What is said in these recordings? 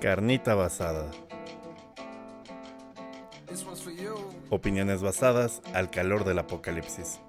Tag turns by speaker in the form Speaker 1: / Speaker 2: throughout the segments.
Speaker 1: Carnita basada. Opiniones basadas al calor del apocalipsis.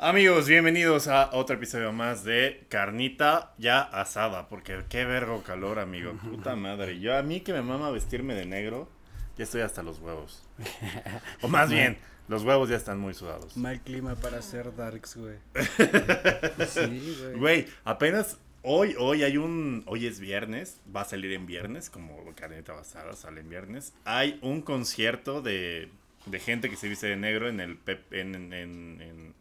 Speaker 1: Amigos, bienvenidos a otro episodio más de Carnita ya asada, porque qué vergo calor, amigo. Puta madre. Yo a mí que me mama vestirme de negro, ya estoy hasta los huevos. O más bien, los huevos ya están muy sudados.
Speaker 2: Mal clima para hacer darks, güey.
Speaker 1: sí, güey. Güey, apenas hoy, hoy hay un, hoy es viernes, va a salir en viernes, como Carnita Basada sale en viernes. Hay un concierto de, de gente que se viste de negro en el, pep, en, en, en en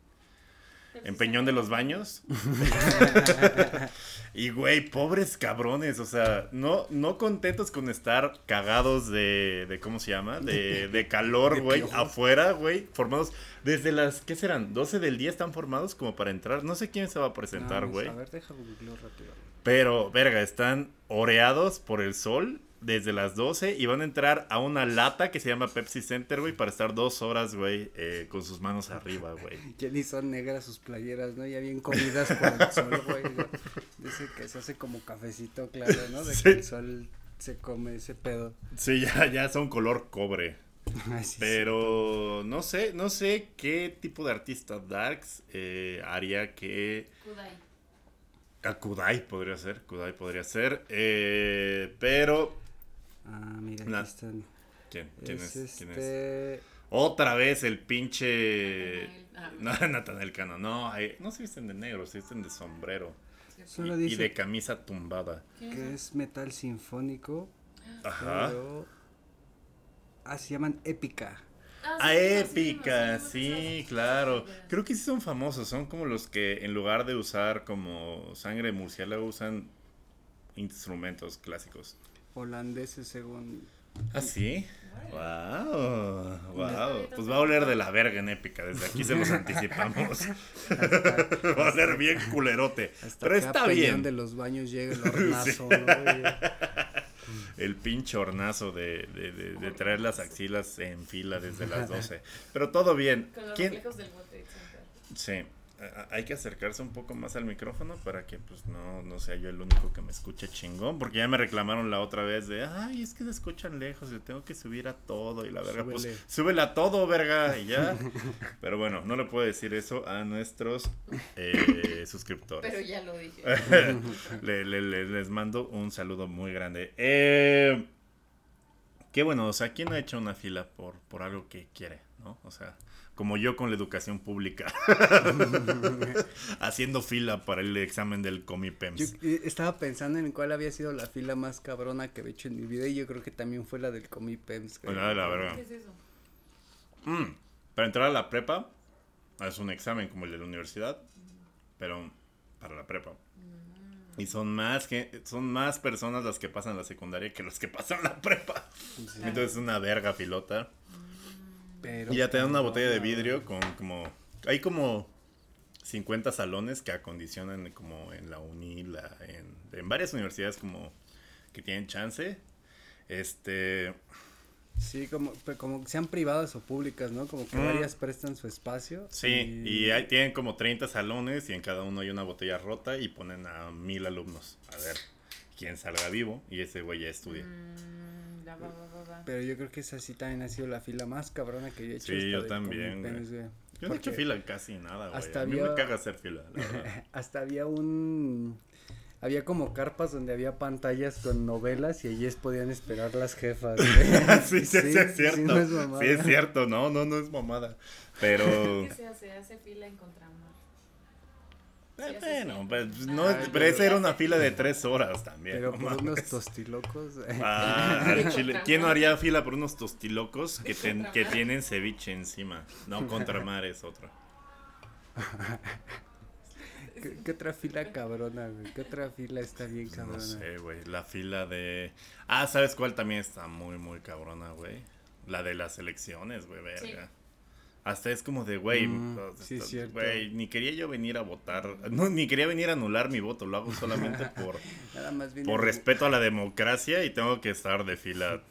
Speaker 1: Peñón de los Baños. y güey, pobres cabrones, o sea, no, no contentos con estar cagados de, de ¿cómo se llama? De, de calor, güey, afuera, güey, formados desde las, ¿qué serán? 12 del día están formados como para entrar. No sé quién se va a presentar, güey. a ver, déjame rápido. Pero, verga, están oreados por el sol desde las 12 y van a entrar a una lata que se llama Pepsi Center, güey, para estar dos horas, güey, eh, con sus manos arriba, güey.
Speaker 2: Ya ni son negras sus playeras, ¿no? Ya bien comidas por el sol, güey. Dice que se hace como cafecito, claro, ¿no? De que el sol se come ese pedo.
Speaker 1: Sí, ya, ya son color cobre. Pero no sé, no sé qué tipo de artista Darks eh, haría que... Kudai. A Kudai podría ser, Kudai podría ser, eh, pero
Speaker 2: Ah, mira, aquí están.
Speaker 1: ¿Quién? ¿Quién es? Este... Otra vez el pinche. Nathaniel ah. Cano. No, no se visten de negro, se visten de sombrero. y, de camisa tumbada.
Speaker 2: Que es metal sinfónico. Ajá. Ah, se llaman épica.
Speaker 1: Ah, ah épica, sí, claro. Creo que sí son famosos, son como los que en lugar de usar como sangre de murciélago usan instrumentos clásicos
Speaker 2: holandeses según...
Speaker 1: ¿Ah, sí? Wow, wow. Pues va a oler de la verga en épica. Desde aquí se los anticipamos. va a oler bien culerote. Pero está bien.
Speaker 2: de los baños llega el hornazo.
Speaker 1: el pinche hornazo de, de, de, traer las axilas en fila desde las 12. Pero todo bien.
Speaker 3: Con los ¿Quién? del bote.
Speaker 1: Sí hay que acercarse un poco más al micrófono para que pues no, no sea yo el único que me escuche chingón, porque ya me reclamaron la otra vez de, ay, es que se escuchan lejos, le tengo que subir a todo y la verga, pues súbele a todo, verga, y ya. Pero bueno, no le puedo decir eso a nuestros eh, suscriptores.
Speaker 3: Pero ya lo dije.
Speaker 1: les mando un saludo muy grande. Eh, qué bueno, o sea, ¿quién ha hecho una fila por, por algo que quiere, no? O sea como yo con la educación pública, haciendo fila para el examen del Comipems.
Speaker 2: Yo eh, estaba pensando en cuál había sido la fila más cabrona que he hecho en mi vida y yo creo que también fue la del Comipems.
Speaker 1: La la verdad. ¿Qué es eso? Mm, para entrar a la prepa es un examen como el de la universidad, pero para la prepa. Mm. Y son más que son más personas las que pasan la secundaria que los que pasan la prepa. Entonces es una verga pilota y ya te dan una botella de vidrio con como... Hay como 50 salones que acondicionan como en la uni, la, en, varias universidades como que tienen chance. Este...
Speaker 2: Sí, como, como sean privadas o públicas, ¿no? Como que varias prestan su espacio.
Speaker 1: Sí, y, y tienen como 30 salones y en cada uno hay una botella rota y ponen a mil alumnos. A ver quién salga vivo y ese güey ya estudia. Mm.
Speaker 2: Pero yo creo que esa sí también ha sido la fila más cabrona que yo he hecho.
Speaker 1: Sí, yo también, Yo no he hecho fila casi nada, güey. Hasta a mí me caga hacer fila,
Speaker 2: hasta había un... Había como carpas donde había pantallas con novelas y allí podían esperar las jefas.
Speaker 1: sí, sí, sí, es cierto. Sí, no es mamada. sí, es cierto. No, no, no es mamada. Pero...
Speaker 3: ¿Qué se hace? Hace fila en
Speaker 1: eh, bueno, pues, no, pero esa era una fila de tres horas también.
Speaker 2: Pero por unos tostilocos.
Speaker 1: Ah, Chile. ¿Quién no haría fila por unos tostilocos que, que tienen ceviche encima? No, Contramar es otro.
Speaker 2: ¿Qué, otra fila cabrona, güey? ¿Qué otra fila está bien cabrona? No
Speaker 1: sé, güey. La fila de. Ah, ¿sabes cuál también está muy, muy cabrona, güey? La de las elecciones, güey, verga. Hasta es como de, güey, mm, güey, ni quería yo venir a votar, no, ni quería venir a anular mi voto, lo hago solamente por, por respeto a la democracia y tengo que estar de fila,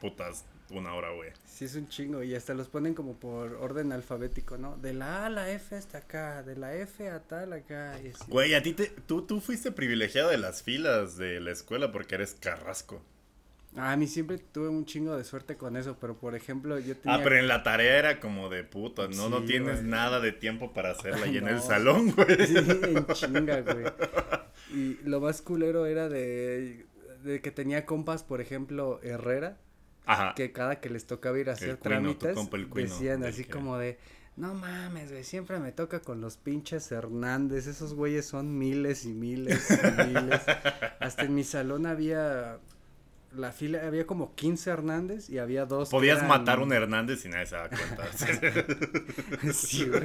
Speaker 1: putas, una hora, güey.
Speaker 2: Sí, es un chingo. Y hasta los ponen como por orden alfabético, ¿no? De la A a la F hasta acá. De la F a tal acá.
Speaker 1: Güey, a ti te, tú, tú fuiste privilegiado de las filas de la escuela porque eres carrasco.
Speaker 2: Ah, a mí siempre tuve un chingo de suerte con eso. Pero por ejemplo, yo tenía.
Speaker 1: Ah, pero en la tarea era como de puta, ¿no? no tienes
Speaker 2: güey.
Speaker 1: nada de tiempo para hacerla y en el salón, güey.
Speaker 2: Sí, en chinga, güey. Y lo más culero era de, de que tenía compas, por ejemplo, Herrera,
Speaker 1: Ajá.
Speaker 2: que cada que les tocaba ir a hacer
Speaker 1: cuino,
Speaker 2: trámites,
Speaker 1: cuino,
Speaker 2: decían así
Speaker 1: que-
Speaker 2: como de, no mames, güey, siempre me toca con los pinches Hernández, esos güeyes son miles y miles y miles. Hasta en mi salón había, la fila, había como 15 Hernández y había dos.
Speaker 1: Podías
Speaker 2: eran-
Speaker 1: matar un Hernández y nadie se daba cuenta.
Speaker 2: Sí, güey.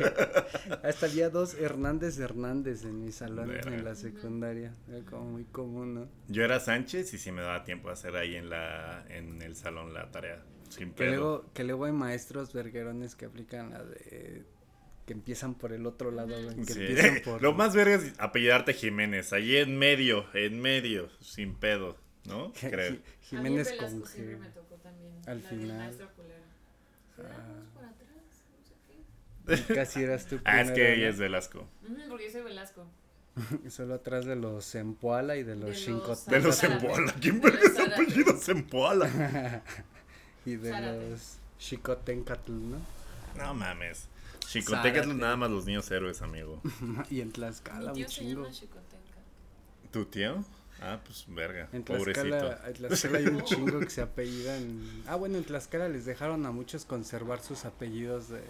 Speaker 2: Hasta había dos Hernández Hernández en mi salón
Speaker 1: Verga.
Speaker 2: en la secundaria. Era como muy común, ¿no?
Speaker 1: Yo era Sánchez y sí me daba tiempo a hacer ahí en la en el salón la tarea. Sin
Speaker 2: Que
Speaker 1: pedo.
Speaker 2: luego, que luego hay maestros verguerones que aplican la de que empiezan por el otro lado, güey, que
Speaker 1: Sí.
Speaker 2: empiezan por
Speaker 1: Lo más verga es apellidarte Jiménez, ahí en medio, en medio, sin pedo, ¿no? Creo.
Speaker 2: Ji- Jiménez
Speaker 3: a mí en
Speaker 2: con
Speaker 3: Velasco siempre
Speaker 2: G.
Speaker 3: me tocó también.
Speaker 2: Al
Speaker 3: la
Speaker 2: final. Ah.
Speaker 3: Vamos por atrás, no sé qué.
Speaker 2: Y Casi eras tú
Speaker 1: Ah, es que ella es Velasco.
Speaker 3: Porque yo soy Velasco.
Speaker 2: Solo atrás de los Zempoala y de los
Speaker 3: los
Speaker 1: De los. Zempoala. ¿Quién ve ese apellido Zempoala?
Speaker 2: y de
Speaker 3: Zárate.
Speaker 2: los Xicotencatl, ¿no?
Speaker 1: No mames. Chicotecas
Speaker 2: Zárate.
Speaker 1: nada más los niños héroes, amigo.
Speaker 2: y en Tlaxcala
Speaker 3: Mi
Speaker 2: un
Speaker 3: se
Speaker 2: chingo.
Speaker 3: llama.
Speaker 1: ¿Tu tío? Ah, pues verga.
Speaker 2: En
Speaker 1: Pobrecito.
Speaker 2: Tlaxcala, en Tlaxcala hay un chingo que se apellidan. Ah, bueno, en Tlaxcala les dejaron a muchos conservar sus apellidos de,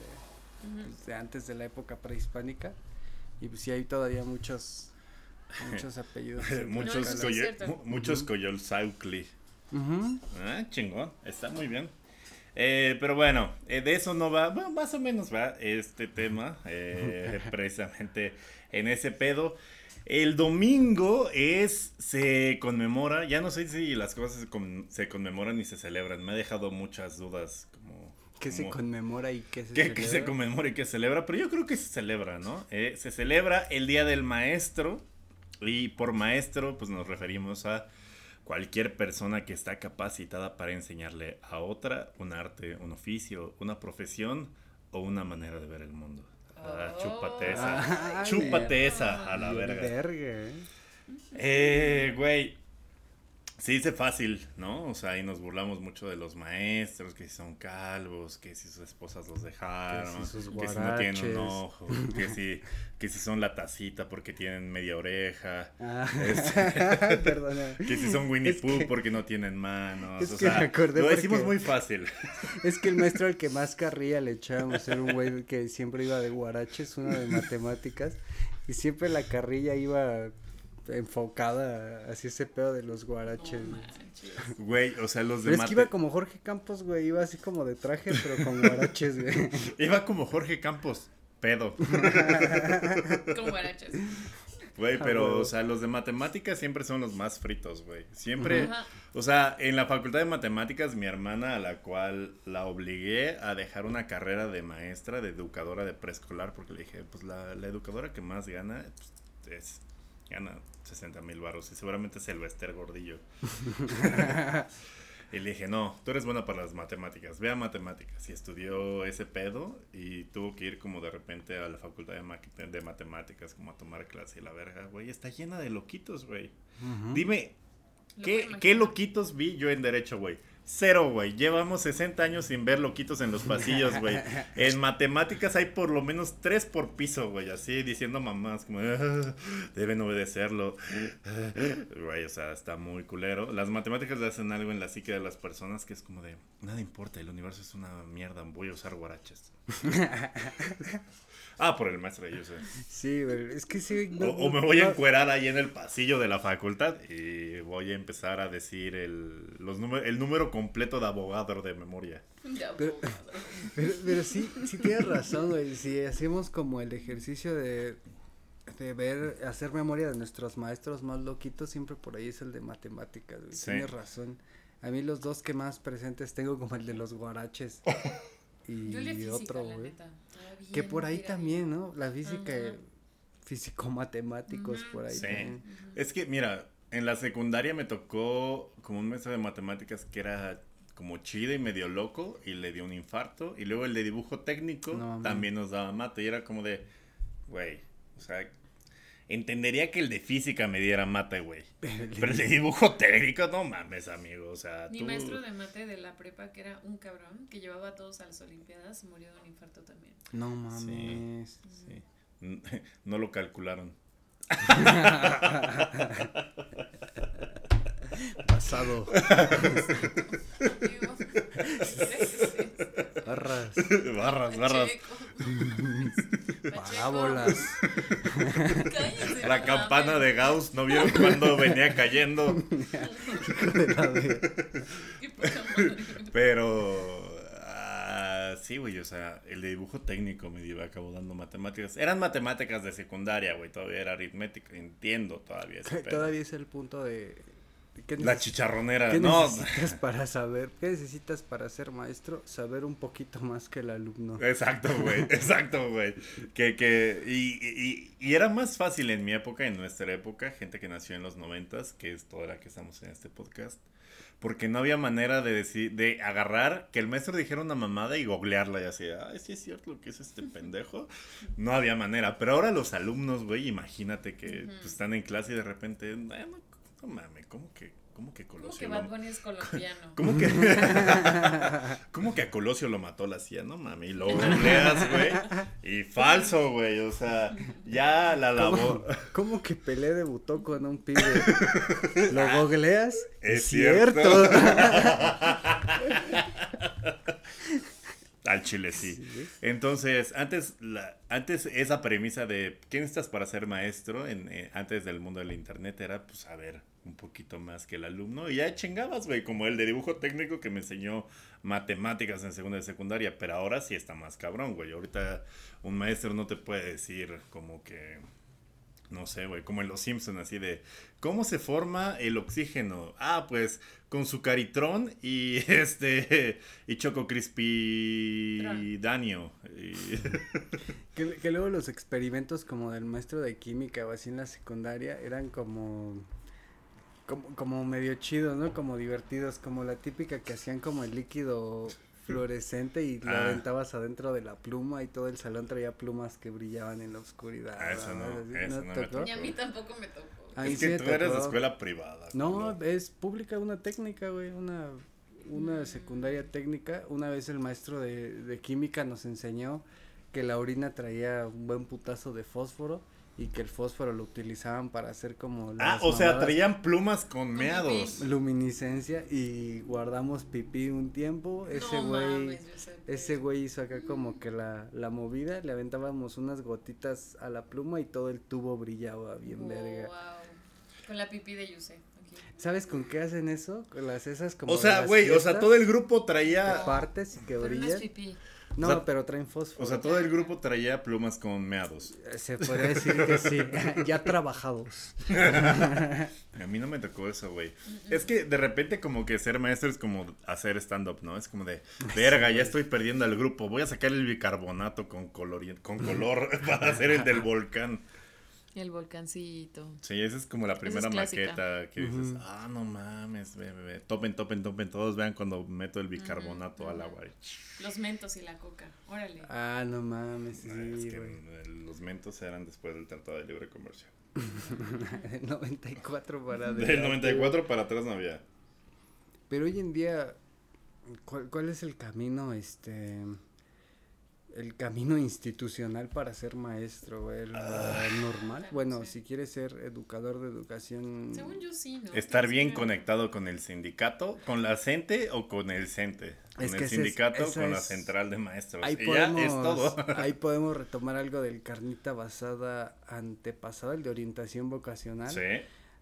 Speaker 2: pues, de antes de la época prehispánica. Y pues sí hay todavía muchos muchos apellidos.
Speaker 1: muchos
Speaker 3: No,
Speaker 1: mu- muchos
Speaker 2: Ujú.
Speaker 1: Coyolzaucli.
Speaker 2: Ujú.
Speaker 1: Ah, chingón. Está muy bien. Eh, pero bueno, eh, de eso no va, bueno, más o menos va este tema, eh, precisamente en ese pedo. El domingo es, se conmemora, ya no sé si las cosas se, con- se conmemoran y se celebran, me ha dejado muchas dudas como...
Speaker 2: ¿Qué se conmemora y qué se
Speaker 1: que, que se
Speaker 2: celebra?
Speaker 1: conmemora y que se celebra, pero yo creo que se celebra, ¿no? Eh, se celebra el Día del Maestro y por maestro pues nos referimos a cualquier persona que está capacitada para enseñarle a otra un arte, un oficio, una profesión o una manera de ver el mundo. Ah,
Speaker 3: Oh.
Speaker 1: chúpate esa.
Speaker 2: Ay,
Speaker 1: chúpate esa a la verga.
Speaker 2: verga, ¿eh?
Speaker 1: Eh, güey. Se dice fácil, ¿no? O sea, ahí nos burlamos mucho de los maestros, que si son calvos, que si sus esposas los dejaron,
Speaker 2: Que si sus
Speaker 1: que si no tienen un ojo, que si, que si son la tacita porque tienen media oreja,
Speaker 2: Ah,
Speaker 1: Este-
Speaker 2: perdona.
Speaker 1: que si son Winnie
Speaker 2: Es
Speaker 1: Pooh
Speaker 2: que-
Speaker 1: porque no tienen manos.
Speaker 2: es
Speaker 1: o
Speaker 2: que
Speaker 1: sea,
Speaker 2: me acordé
Speaker 1: lo decimos muy fácil.
Speaker 2: Es que el maestro al que más carrilla le echábamos era un güey que siempre iba de guaraches, uno de matemáticas, y siempre la carrilla iba enfocada hacia ese pedo de los guaraches.
Speaker 3: No
Speaker 2: güey.
Speaker 1: o sea, los de
Speaker 2: Pero es que iba como Jorge Campos, güey, iba así como de traje, pero con guaraches, güey.
Speaker 1: iba como Jorge Campos, pedo.
Speaker 3: Con guarachas.
Speaker 1: Güey, pero, o sea, los de matemáticas siempre son los más fritos, güey. Siempre,
Speaker 3: Ajá.
Speaker 1: o sea, en la facultad de matemáticas, mi hermana, a la cual la obligué a dejar una carrera de maestra, de educadora de preescolar, porque le dije, pues la, la educadora que más gana, pues, es, gana 60 mil baros y seguramente es el Bester Gordillo. Y le dije, no, tú eres buena para las matemáticas, ve a matemáticas. Y estudió ese pedo y tuvo que ir como de repente a la facultad de, ma- de matemáticas como a tomar clase y la verga, güey. Está llena de loquitos, güey. Dime, ¿qué, ¿qué loquitos vi yo en derecho, güey? Cero, güey. Llevamos 60 años sin ver loquitos en los pasillos, güey. En matemáticas hay por lo menos tres por piso, güey. Así diciendo mamás como, "Ah, deben obedecerlo. Güey, o sea, está muy culero. Las matemáticas le hacen algo en la psique de las personas que es como de, nada importa, el universo es una mierda, voy a usar guaraches. ah, por el maestro, yo sé.
Speaker 2: Sí, güey, es que sí.
Speaker 1: O,
Speaker 2: no-
Speaker 1: o me voy a
Speaker 2: no-
Speaker 1: encuerar ahí en el pasillo de la facultad y voy a empezar a decir el, los número, el número completo de abogado de memoria.
Speaker 2: Pero-. Pero, pero sí, sí tienes razón, güey. Si hacemos como el ejercicio de, de ver, hacer memoria de nuestros maestros más loquitos, siempre por ahí es el de matemáticas, güey.
Speaker 1: Sí.
Speaker 2: Tienes razón. A mí los dos que más presentes tengo como el de los guaraches y
Speaker 3: Yo física,
Speaker 2: otro, güey. Que por ahí también, ¿no? La física,
Speaker 3: Ujú.
Speaker 2: físico-matemáticos, por ahí
Speaker 1: Sí.
Speaker 2: también.
Speaker 1: Es que, mira, en la secundaria me tocó como un maestro de matemáticas que era como chido y medio loco y le dio un infarto. Y luego el de dibujo técnico
Speaker 2: No,
Speaker 1: también nos daba mate. Y era como de, güey, o sea, entendería que el de física me diera mate, güey. Pero el de dibujo técnico, no mames, amigo. O sea,
Speaker 3: Mi
Speaker 1: tú...
Speaker 3: maestro de mate de la prepa, que era un cabrón, que llevaba a todos a las Olimpiadas, murió de un infarto también.
Speaker 2: No mames.
Speaker 1: Sí. No lo calcularon.
Speaker 2: Pasado. Barras.
Speaker 1: barras, barras.
Speaker 2: Parábolas.
Speaker 3: Cállate,
Speaker 1: La campana de Gauss, ¿no vieron cuando venía cayendo? Pero. ah, sí, güey, o sea, el de dibujo técnico me lleva a cabo dando matemáticas. Eran matemáticas de secundaria, güey, todavía era aritmética. Entiendo todavía ese pedo.
Speaker 2: Todavía es el punto de. ¿Qué
Speaker 1: La chicharronera,
Speaker 2: ¿Qué
Speaker 1: no.
Speaker 2: necesitas para saber? ¿Qué necesitas para ser maestro? Saber un poquito más que el alumno.
Speaker 1: Exacto, güey, exacto, güey. Que, que, y, y, y era más fácil en mi época, en nuestra época, gente que nació en los noventas, que es toda la que estamos en este podcast, porque no había manera de decir, de agarrar, que el maestro dijera una mamada y googlearla y así, ay, sí es cierto lo que es este pendejo. No había manera, pero ahora los alumnos, güey, imagínate que pues, están en clase y de repente, no, no, no mames, ¿cómo que, cómo que
Speaker 3: ¿Cómo
Speaker 1: Colosio
Speaker 3: que
Speaker 1: lo-
Speaker 3: Bad Bunny es colombiano?
Speaker 1: ¿Cómo que, ¿Cómo que a Colosio lo mató la CIA? No mames, y lo googleas, güey. Y falso, güey. O sea, ya la lavó.
Speaker 2: ¿Cómo, cómo que Pelé debutó con un pibe? ¿Lo googleas?
Speaker 1: Es cierto. Al chile sí. Entonces, antes, la, antes esa premisa de quién estás para ser maestro, en, eh, antes del mundo del internet, era pues saber un poquito más que el alumno. Y ya chingabas, güey, como el de dibujo técnico que me enseñó matemáticas en segunda y secundaria. Pero ahora sí está más cabrón, güey. Ahorita un maestro no te puede decir como que. No sé, güey, como en Los Simpsons, así de, ¿cómo se forma el oxígeno? Ah, pues con su caritrón y este, y Choco Crispy. Danio. Y-
Speaker 2: Que, que luego los experimentos como del maestro de química o así en la secundaria eran como, como, como medio chidos, ¿no? Como divertidos, como la típica que hacían como el líquido fluorescente y lo
Speaker 1: Ah.
Speaker 2: aventabas adentro de la pluma y todo el salón traía plumas que brillaban en la oscuridad.
Speaker 1: Ah, eso no, eso no me
Speaker 2: tocó?
Speaker 3: Y a mí tampoco me tocó.
Speaker 2: Ahí
Speaker 1: es que tú eres de escuela privada.
Speaker 2: No, es pública una técnica, güey, una, una secundaria técnica. Una vez el maestro de, de química nos enseñó que la orina traía un buen putazo de fósforo y que el fósforo lo utilizaban para hacer como
Speaker 1: Ah, o sea, traían plumas con meados.
Speaker 2: luminiscencia y guardamos pipí un tiempo. Ese
Speaker 3: no
Speaker 2: güey
Speaker 3: mames,
Speaker 2: ese güey hizo acá como que la, la movida, le aventábamos unas gotitas a la pluma y todo el tubo brillaba bien
Speaker 3: Oh,
Speaker 2: verga.
Speaker 3: wow. Con la pipí de Yuse. aquí.
Speaker 2: ¿Sabes con qué hacen eso? Con las esas como
Speaker 1: O sea, güey, o sea, todo el grupo
Speaker 2: que
Speaker 1: traía.
Speaker 2: partes y que
Speaker 3: Pero no es
Speaker 2: brillan.
Speaker 3: pipí.
Speaker 2: No,
Speaker 1: O sea,
Speaker 2: pero traen fósforo.
Speaker 1: O sea, todo el grupo traía plumas con meados.
Speaker 2: Se podría decir que sí, ya trabajados.
Speaker 1: A mí no me tocó eso, güey. Es que de repente como que ser maestro es como hacer stand-up, ¿no? Es como de, verga, ya estoy perdiendo al grupo. Voy a sacar el bicarbonato con color, con color para hacer el del volcán.
Speaker 3: El volcancito.
Speaker 1: Sí, esa es como la primera maqueta que dices, ah, no mames, ve, ve, ve. Topen, topen, topen. Todos vean cuando meto el bicarbonato al agua.
Speaker 3: Los mentos y la coca. Órale.
Speaker 2: Ah, no mames, sí,
Speaker 1: es que los mentos eran después del Tratado de Libre Comercio.
Speaker 2: El 94 para
Speaker 1: Del
Speaker 2: adelante,
Speaker 1: 94 para atrás no había.
Speaker 2: Pero hoy en día, ¿cuál, cuál es el camino, este, el camino institucional para ser maestro? ¿El
Speaker 1: Ah.
Speaker 2: normal?
Speaker 3: Claro,
Speaker 2: Bueno,
Speaker 3: sí.
Speaker 2: si quieres ser educador de educación...
Speaker 3: Según yo sí, ¿no?
Speaker 1: Estar bien conectado con el sindicato, con la CENTE o con el CENTE. Con
Speaker 2: Es que
Speaker 1: el
Speaker 2: es-
Speaker 1: sindicato, con la central de maestros.
Speaker 2: Ahí
Speaker 1: y
Speaker 2: podemos,
Speaker 1: ya es todo.
Speaker 2: ahí podemos retomar algo del carnita basada antepasada, el de orientación vocacional,
Speaker 1: Sí.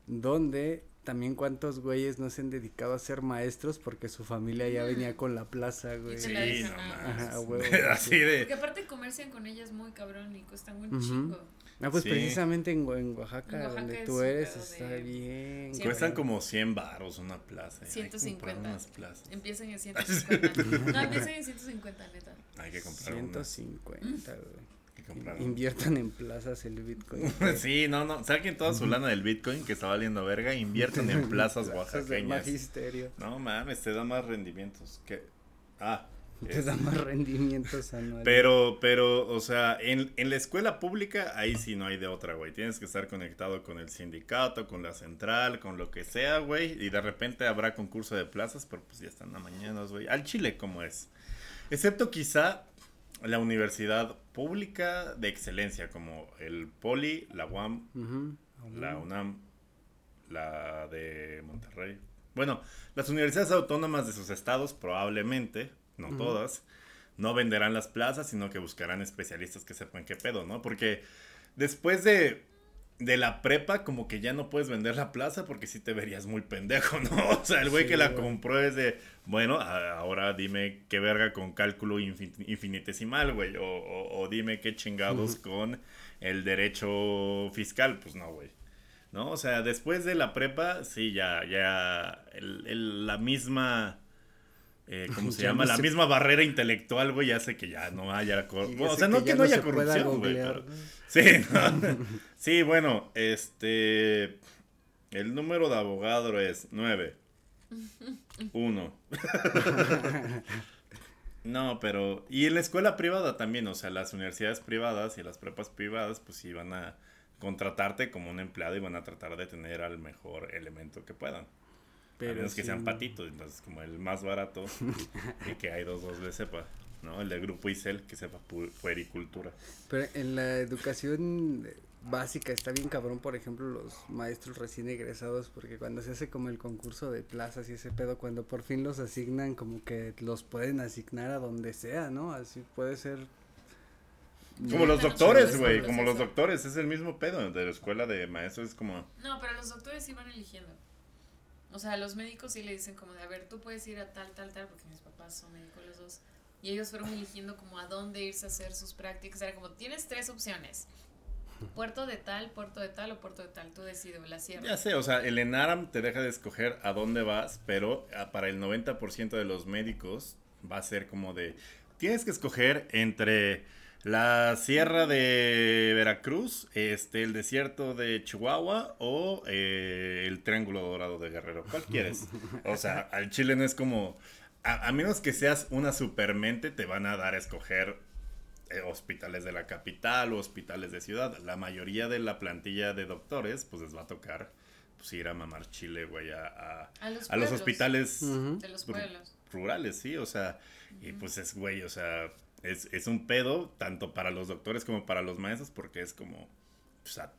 Speaker 2: donde también cuántos güeyes no se han dedicado a ser maestros porque su familia ya venía con la plaza, güey.
Speaker 1: Sí, no.
Speaker 2: Ajá,
Speaker 1: Así
Speaker 2: sí.
Speaker 1: de.
Speaker 3: Porque aparte comercian con ellas muy cabrón y cuestan un
Speaker 2: Ujú.
Speaker 3: chingo.
Speaker 2: Ah, pues
Speaker 1: Sí.
Speaker 2: precisamente en, en Oaxaca,
Speaker 3: En Oaxaca
Speaker 2: donde tú eres, está
Speaker 3: de-
Speaker 2: bien.
Speaker 3: Sí,
Speaker 1: Cuestan como 100 baros una plaza. Hay que comprar
Speaker 3: 150.
Speaker 1: unas plazas.
Speaker 3: Empiezan en 150. no, empiezan en 150, neta.
Speaker 1: Hay que comprar unas.
Speaker 2: 150, güey. Inviertan en plazas el Bitcoin.
Speaker 1: sí, no, no, saquen toda su lana del Bitcoin que está valiendo verga, inviertan en plazas oaxaqueñas.
Speaker 2: magisterio.
Speaker 1: No mames, te da más rendimientos que ah,
Speaker 2: Te da más rendimientos anuales.
Speaker 1: Pero, pero, o sea, en, en la escuela pública, ahí sí no hay de otra, güey. Tienes que estar conectado con el sindicato, con la central, con lo que sea, güey. Y de repente habrá concurso de plazas, pero pues ya están a mañanas, güey. Al Chile, como es. Excepto quizá la universidad pública de excelencia, como el Poli, la UAM, la UNAM, la de Monterrey. Bueno, las universidades autónomas de sus estados probablemente, no todas, no venderán las plazas, sino que buscarán especialistas que sepan qué pedo, ¿no? Porque después de, de la prepa, como que ya no puedes vender la plaza porque sí te verías muy pendejo, ¿no? O sea, el güey
Speaker 2: Sí,
Speaker 1: que la
Speaker 2: güey.
Speaker 1: compró es de, bueno, ahora dime qué verga con cálculo infin- infinitesimal, güey, o, o- o dime qué chingados con el derecho fiscal, pues no, güey. ¿no? O sea, después de la prepa, sí, ya, ya, el- el- la misma, eh, ¿cómo se llama?
Speaker 2: no
Speaker 1: la
Speaker 2: se-
Speaker 1: misma barrera intelectual, güey, hace que ya no haya, cor-
Speaker 2: Y
Speaker 1: o sea, no que,
Speaker 2: ya
Speaker 1: no haya corrupción, sí, sí, bueno, este, el número de abogado es 9, 1. No, pero. Y en la escuela privada también, o sea, las universidades privadas y las prepas privadas, pues sí van a contratarte como un empleado y van a tratar de tener al mejor elemento que puedan.
Speaker 2: Pero
Speaker 1: a menos que sean patitos, entonces como el más barato y que hay dos dos de sepa, ¿no? El de grupo ICEL que sepa pu- puericultura.
Speaker 2: Pero en la educación básica está bien cabrón, por ejemplo, los maestros recién egresados, porque cuando se hace como el concurso de plazas y ese pedo, cuando por fin los asignan, como que los pueden asignar a donde sea, ¿no? Así puede ser.
Speaker 1: Como los doctores, güey, como los doctores, es el mismo pedo de la escuela de maestros, es como...
Speaker 3: No, pero los doctores sí van eligiendo. O sea, los médicos sí le dicen como de, a ver, tú puedes ir a tal, tal, tal, porque mis papás son médicos los dos. Y ellos fueron eligiendo como a dónde irse a hacer sus prácticas. Era como, tienes tres opciones. Puerto de tal, puerto de tal o puerto de tal. Tú decides, la sierra.
Speaker 1: Ya sé, o sea, el ENARAM te deja de escoger a dónde vas, pero ah, para el 90% de los médicos va a ser como de, tienes que escoger entre la sierra de Veracruz, este, el desierto de Chihuahua o eh, el Triángulo Dorado de Guerrero. ¿Cuál quieres? O sea, al chile no es como, a, a menos que seas una supermente, te van a dar a escoger eh, hospitales de la capital o hospitales de ciudad. La mayoría de la plantilla de doctores, pues les va a tocar pues, ir a mamar chile, güey, a, a-
Speaker 3: A los,
Speaker 1: a los hospitales
Speaker 2: Ujú.
Speaker 3: De los
Speaker 1: Ru-
Speaker 3: pueblos.
Speaker 1: rurales, sí, o sea, y pues es, güey, o sea, es, es un pedo tanto para los doctores como para los maestros porque es como, pues a,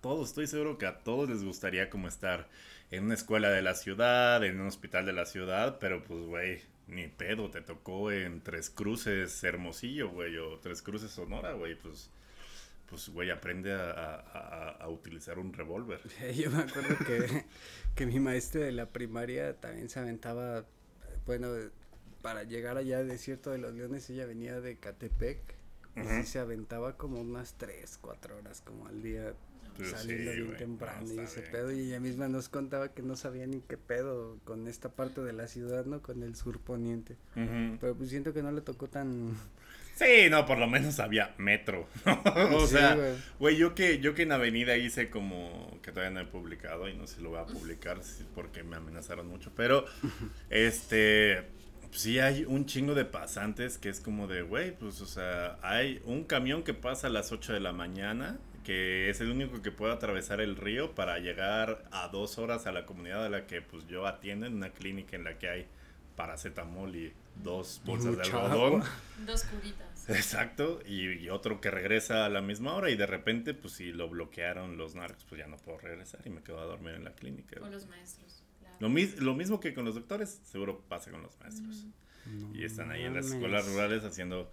Speaker 1: todos, estoy seguro que a todos les gustaría como estar en una escuela de la ciudad, en un hospital de la ciudad, pero pues, güey, ni pedo, te tocó en Tres Cruces Hermosillo, güey, o Tres Cruces Sonora, güey, pues, pues, güey, aprende a, a- a- a utilizar un revólver.
Speaker 2: Yo me acuerdo que, que mi maestra de la primaria también se aventaba, bueno, para llegar allá al desierto de los leones, ella venía de Catepec. Y sí se aventaba como unas 3, 4 horas como al día
Speaker 1: Pues
Speaker 2: saliendo
Speaker 1: sí,
Speaker 2: bien temprano
Speaker 1: no,
Speaker 2: y ese
Speaker 1: bien.
Speaker 2: pedo y ella misma nos contaba que no sabía ni qué pedo con esta parte de la ciudad, ¿no? Con el sur poniente. Pero pues siento que no le tocó tan...
Speaker 1: Sí, no, por lo menos había metro. o
Speaker 2: Sí,
Speaker 1: sea,
Speaker 2: güey.
Speaker 1: yo que, yo que en Avenida hice como que todavía no he publicado y no sé si lo voy a publicar porque me amenazaron mucho, pero este sí hay un chingo de pasantes que es como de, güey, pues o sea, hay un camión que pasa a las 8 de la mañana que es el único que puede atravesar el río para llegar a dos horas a la comunidad a la que pues yo atiendo en una clínica en la que hay paracetamol y dos bolsas de algodón.
Speaker 2: agua.
Speaker 3: Dos curitas.
Speaker 1: Exacto, y, y otro que regresa a la misma hora y de repente, pues si lo bloquearon los narcos, pues ya no puedo regresar y me quedo a dormir en la clínica.
Speaker 3: O los maestros.
Speaker 1: Lo, mis- lo mismo que con los doctores, seguro pasa con los maestros.
Speaker 3: Ujú.
Speaker 1: Y están ahí en las escuelas rurales haciendo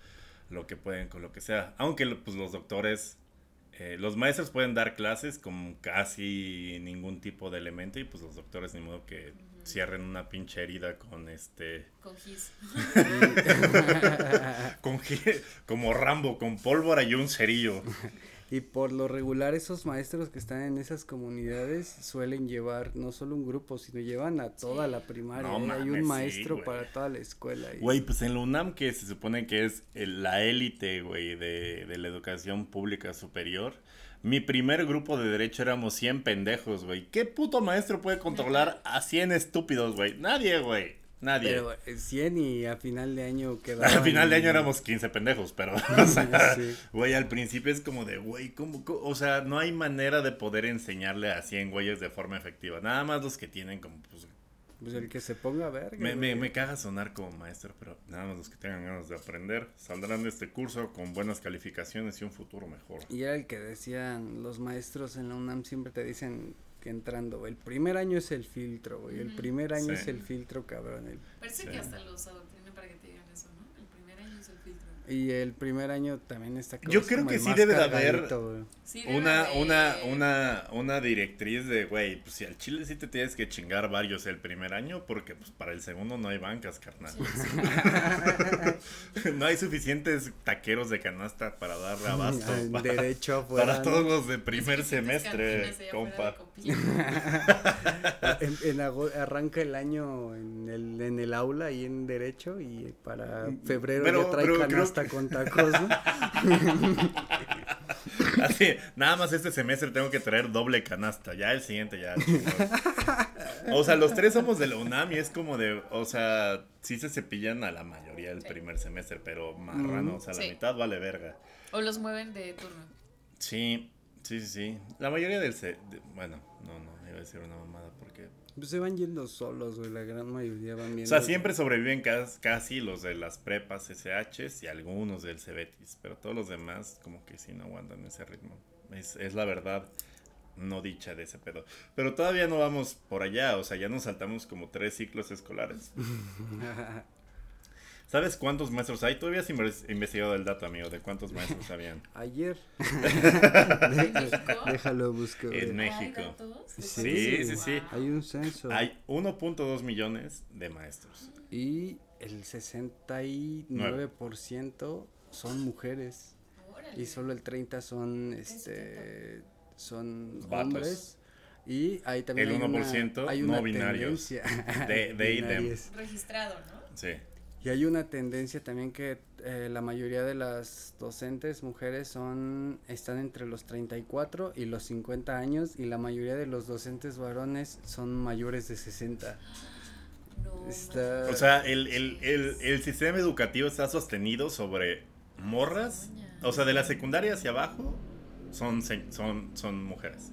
Speaker 1: lo que pueden con lo que sea. Aunque pues los doctores, eh, los maestros pueden dar clases con casi ningún tipo de elemento y pues los doctores ni modo que cierren una pinche herida con este...
Speaker 3: Con gis.
Speaker 1: Con, gi- como Rambo, con pólvora y un cerillo.
Speaker 2: Y por lo regular esos maestros que están en esas comunidades suelen llevar no solo un grupo, sino llevan a toda la primaria.
Speaker 1: No.
Speaker 2: Hay un maestro para toda la escuela. y-
Speaker 1: Güey, pues en la UNAM, que se supone que es el- la élite, güey, de, de la educación pública superior. Mi primer grupo de derecho éramos 100 pendejos, güey. ¿Qué puto maestro puede controlar a 100 estúpidos, güey? Nadie, güey. Nadie.
Speaker 2: Pero eh, 100 y a final de año quedaban.
Speaker 1: Al final de año éramos 15 pendejos, pero, o sea,
Speaker 2: Sí.
Speaker 1: güey, al principio es como de, güey, ¿cómo, O sea, no hay manera de poder enseñarle a 100 güeyes de forma efectiva. Nada más los que tienen como, pues,
Speaker 2: Pues el que se ponga a ver.
Speaker 1: me, me, me caga sonar como maestro, pero nada más los que tengan ganas de aprender saldrán de este curso con buenas calificaciones y un futuro mejor.
Speaker 2: Y era el que decían los maestros en la UNAM siempre te dicen que entrando, güey, el primer año es el filtro, güey, el primer año
Speaker 1: Sí.
Speaker 2: es el filtro, cabrón. el-
Speaker 3: Parece
Speaker 1: Sí.
Speaker 3: que hasta los adoctrinan para que te digan eso, ¿no? El primer año es el filtro.
Speaker 2: y el primer año también está
Speaker 1: Yo creo
Speaker 2: como
Speaker 1: que sí debe de haber
Speaker 2: cargadito, güey.
Speaker 3: Sí, debe
Speaker 1: Una,
Speaker 3: haber.
Speaker 1: una, una, una directriz de, güey, pues si al chile sí te tienes que chingar varios el primer año, porque pues para el segundo no hay bancas, carnal.
Speaker 3: Sí, sí.
Speaker 1: no hay suficientes taqueros de canasta para darle abasto. Para,
Speaker 2: derecho afuera.
Speaker 1: para todos los de primer semestre, compa.
Speaker 2: En, en arranca el año en el, en el aula y en derecho y para febrero
Speaker 1: Pero-
Speaker 2: ya trae
Speaker 1: pero creo
Speaker 2: canasta con tacos, ¿no?
Speaker 1: Así, nada más este semestre tengo que traer doble canasta, ya el siguiente ya. O sea, los tres somos de la UNAM y es como de, o sea, sí se cepillan a la mayoría del
Speaker 3: Sí.
Speaker 1: primer semestre, pero marrano, o sea, la
Speaker 3: Sí.
Speaker 1: mitad vale verga.
Speaker 3: O los mueven de turno.
Speaker 1: Sí, sí, sí, sí. La mayoría del... se- de- bueno, no, no, iba a decir una mamada porque...
Speaker 2: Pues se van yendo solos, güey, la gran mayoría van
Speaker 1: O
Speaker 2: viendo.
Speaker 1: sea, siempre sobreviven cas- casi los de las prepas SHs y algunos del Cebetis, pero todos los demás como que sí no aguantan ese ritmo. Es, es la verdad no dicha de ese pedo. Pero todavía no vamos por allá, o sea, ya nos saltamos como tres ciclos escolares. ¿Sabes cuántos maestros hay? Todavía has inves- investigado el dato, amigo, de cuántos maestros habían.
Speaker 2: Ayer. Déjalo busco. güey.
Speaker 1: En
Speaker 3: ¿Hay
Speaker 1: México. Sí, sí, sí.
Speaker 2: Hay un censo.
Speaker 1: Hay 1.2 millones de maestros.
Speaker 2: Y el 69% son mujeres.
Speaker 3: Órale.
Speaker 2: Y solo el 30 son este son
Speaker 1: Vatos.
Speaker 2: hombres. Y hay también
Speaker 1: El
Speaker 2: hay una-
Speaker 1: 1%
Speaker 2: hay
Speaker 1: no
Speaker 2: una
Speaker 1: binarios.
Speaker 2: tendencia-
Speaker 1: De- de.
Speaker 2: Binarios.
Speaker 3: Registrado, ¿no?
Speaker 1: Sí.
Speaker 2: Y hay una tendencia también que eh, la mayoría de las docentes mujeres son están entre los 34 y los 50 años y la mayoría de los docentes varones son mayores de 60.
Speaker 3: No.
Speaker 2: Está-
Speaker 1: O sea, el, el, el, el sistema educativo está sostenido sobre morras. O sea, de la secundaria hacia abajo son, son, son mujeres.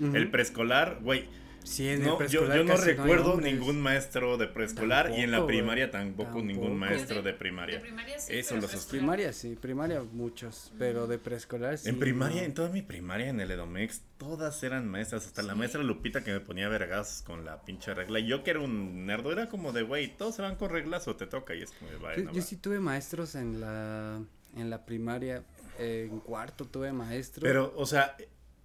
Speaker 1: El preescolar, güey.
Speaker 2: Sí, en el
Speaker 1: No, yo,
Speaker 2: preescolar
Speaker 1: yo no recuerdo ningún maestro de preescolar y en la primaria tampoco,
Speaker 2: Tampoco.
Speaker 1: ningún maestro de
Speaker 3: De
Speaker 1: primaria.
Speaker 3: primaria sí,
Speaker 1: Eso
Speaker 3: pero
Speaker 1: lo sostiene.
Speaker 2: Primaria sí, primaria muchos, pero de preescolar sí.
Speaker 1: En primaria,
Speaker 2: no.
Speaker 1: en toda mi primaria en el Edomex, todas eran maestras, hasta la maestra Lupita que me ponía vergas con la pinche regla. Y yo que era un nerdo, era como de, güey, todos se van con reglas o te toca. Y es como de, vaya,
Speaker 2: Yo,
Speaker 1: no
Speaker 2: yo
Speaker 1: va".
Speaker 2: sí tuve maestros en la en la primaria, eh, en cuarto tuve maestro.
Speaker 1: Pero, o sea,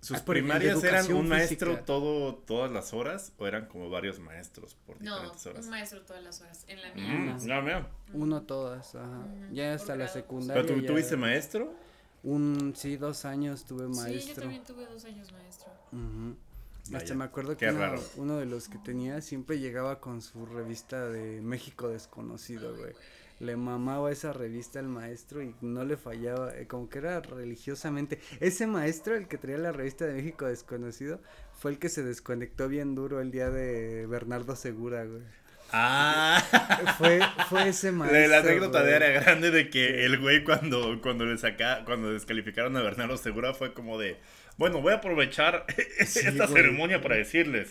Speaker 1: sus primarias eran un maestro
Speaker 2: física.
Speaker 1: todo, todas las horas o eran como varios maestros por
Speaker 3: No,
Speaker 1: diferentes horas.
Speaker 3: un maestro todas las horas. En la mía.
Speaker 1: Mm,
Speaker 3: más.
Speaker 1: ya veo.
Speaker 2: uno todas, ajá. Ya hasta la secundaria.
Speaker 1: ¿Pero tú
Speaker 2: ya-
Speaker 1: tuviste maestro?
Speaker 2: Un sí, dos años tuve
Speaker 3: Sí, yo
Speaker 2: maestro.
Speaker 3: también tuve dos años maestro.
Speaker 2: Ujú. Hasta
Speaker 1: Vaya,
Speaker 2: me acuerdo que uno de los que tenía siempre llegaba con su revista de México desconocido, güey. Le mamaba esa revista al maestro y no le fallaba, eh, como que era religiosamente. Ese maestro, el que traía la revista de México desconocido, fue el que se desconectó bien duro el día de Bernardo Segura, güey.
Speaker 1: Ah,
Speaker 2: Fue, fue ese maestro.
Speaker 1: la, anécdota de área grande de que el güey cuando, cuando le saca, cuando descalificaron a Bernardo Segura fue como de, bueno, voy a aprovechar
Speaker 2: Sí,
Speaker 1: esta
Speaker 2: güey.
Speaker 1: ceremonia para decirles.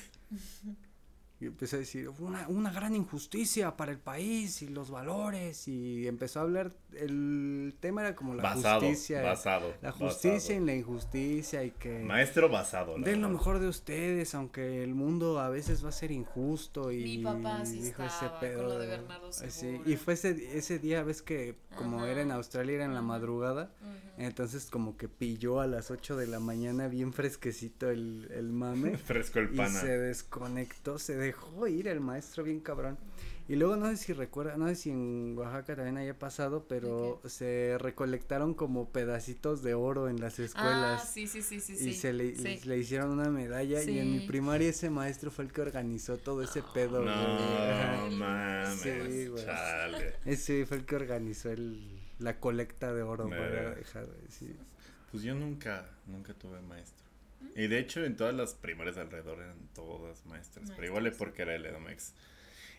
Speaker 2: Y empezó a decir, una, una gran injusticia para el país y los valores. Y empezó a hablar, el tema era como la
Speaker 1: basado,
Speaker 2: justicia.
Speaker 1: basado.
Speaker 2: la justicia
Speaker 1: basado.
Speaker 2: y la injusticia y que
Speaker 1: Maestro basado.
Speaker 2: den lo mejor de ustedes, aunque el mundo a veces va a ser injusto. Y
Speaker 3: Mi papá sí
Speaker 2: dijo
Speaker 3: estaba con lo de Bernardo
Speaker 2: Así, y fue ese, ese día, ves que como
Speaker 3: Ajá.
Speaker 2: era en Australia, era en la madrugada. Entonces como que pilló a las 8 de la mañana bien fresquecito el, el mame.
Speaker 1: Fresco el
Speaker 2: Y
Speaker 1: pana.
Speaker 2: se desconectó, se dejó ir el maestro bien cabrón. Y luego no sé si recuerda, no sé si en Oaxaca también haya pasado, pero se recolectaron como pedacitos de oro en las escuelas.
Speaker 3: Ah, sí, sí, sí, sí.
Speaker 2: Y
Speaker 3: sí,
Speaker 2: se le,
Speaker 3: sí.
Speaker 2: le hicieron una medalla y en mi primaria ese maestro fue el que organizó todo ese pedo. güey. Ajá.
Speaker 1: No mames.
Speaker 2: Sí, güey.
Speaker 1: Chale.
Speaker 2: Ese fue el que organizó el, la colecta de oro para dejar, sí.
Speaker 1: Pues yo nunca, nunca tuve maestro. Y de hecho en todas las primarias alrededor eran todas maestras, pero igual es
Speaker 3: Maestras.
Speaker 1: porque era el Edomex.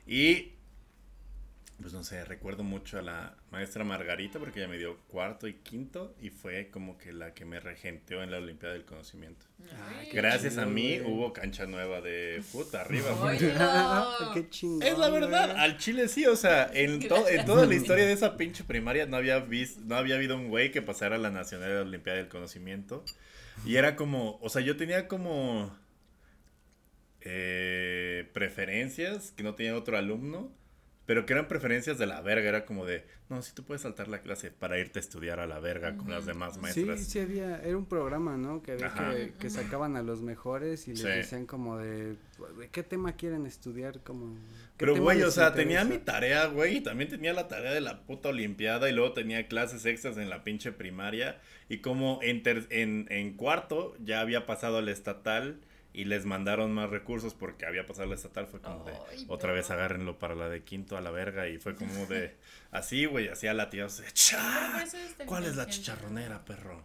Speaker 1: Y pues no sé, recuerdo mucho a la maestra Margarita porque ella me dio cuarto y quinto y fue como que la que me regenteó en la Olimpiada del Conocimiento.
Speaker 2: Ah,
Speaker 3: Ay.
Speaker 2: qué
Speaker 1: Gracias a mí
Speaker 2: güey.
Speaker 1: hubo cancha nueva de fut arriba.
Speaker 2: Qué chingón.
Speaker 1: Es la verdad,
Speaker 2: güey.
Speaker 1: al chile sí, o sea, en, to- en toda la historia de esa pinche primaria no había visto, no había habido un güey que pasara la Nacional de la Olimpiada del Conocimiento. Y era como, o sea, yo tenía como eh, preferencias que no tenía otro alumno, pero que eran preferencias de la verga, era como de, no, si tú puedes saltar la clase para irte a estudiar a la verga con las demás
Speaker 2: Sí,
Speaker 1: maestras.
Speaker 2: sí había, era un programa, ¿no? Que había que, que sacaban a los mejores y les
Speaker 1: Sí.
Speaker 2: decían como de, ¿de qué tema quieren estudiar? Como, ¿qué
Speaker 1: Pero, güey, o sea, tenía mi tarea, güey, y también tenía la tarea de la puta olimpiada y luego tenía clases extras en la pinche primaria y como en, ter- en, en cuarto ya había pasado al estatal y les mandaron más recursos porque había pasado al estatal, fue como de,
Speaker 3: Ay,
Speaker 1: otra vez agárrenlo para la de quinto a la verga y fue como de, así, güey, así a la tía, o sea,
Speaker 3: Pero
Speaker 1: "Cha,
Speaker 3: por eso eres tan
Speaker 1: ¿cuál es la chicharronera, perro?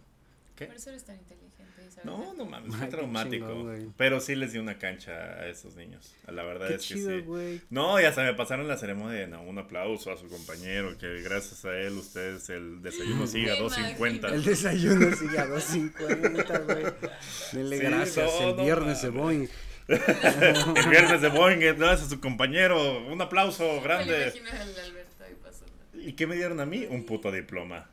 Speaker 1: ¿Qué?
Speaker 3: Por eso eres tan inteligente. ¿sabes?
Speaker 1: No, no mames,
Speaker 2: Ay,
Speaker 1: fue
Speaker 2: qué
Speaker 1: traumático.
Speaker 2: chingón,
Speaker 1: pero sí les di una cancha a esos niños. La verdad
Speaker 2: Qué
Speaker 1: es que
Speaker 2: chido,
Speaker 1: sí.
Speaker 2: güey.
Speaker 1: No, ya se me pasaron la ceremonia de no, un aplauso a su compañero, que gracias a él ustedes el desayuno sigue a
Speaker 3: Me
Speaker 1: 2.50.
Speaker 2: El desayuno sigue a 2.50, güey. Denle
Speaker 1: Sí,
Speaker 2: gracias,
Speaker 1: no,
Speaker 2: el
Speaker 1: no
Speaker 2: viernes de
Speaker 1: mames.
Speaker 2: Boeing.
Speaker 1: El viernes de Boeing, gracias a su compañero, un aplauso
Speaker 3: Me
Speaker 1: grande.
Speaker 3: imagino al Alberto ahí pasando.
Speaker 1: ¿Y qué me dieron a mí? Un puto diploma.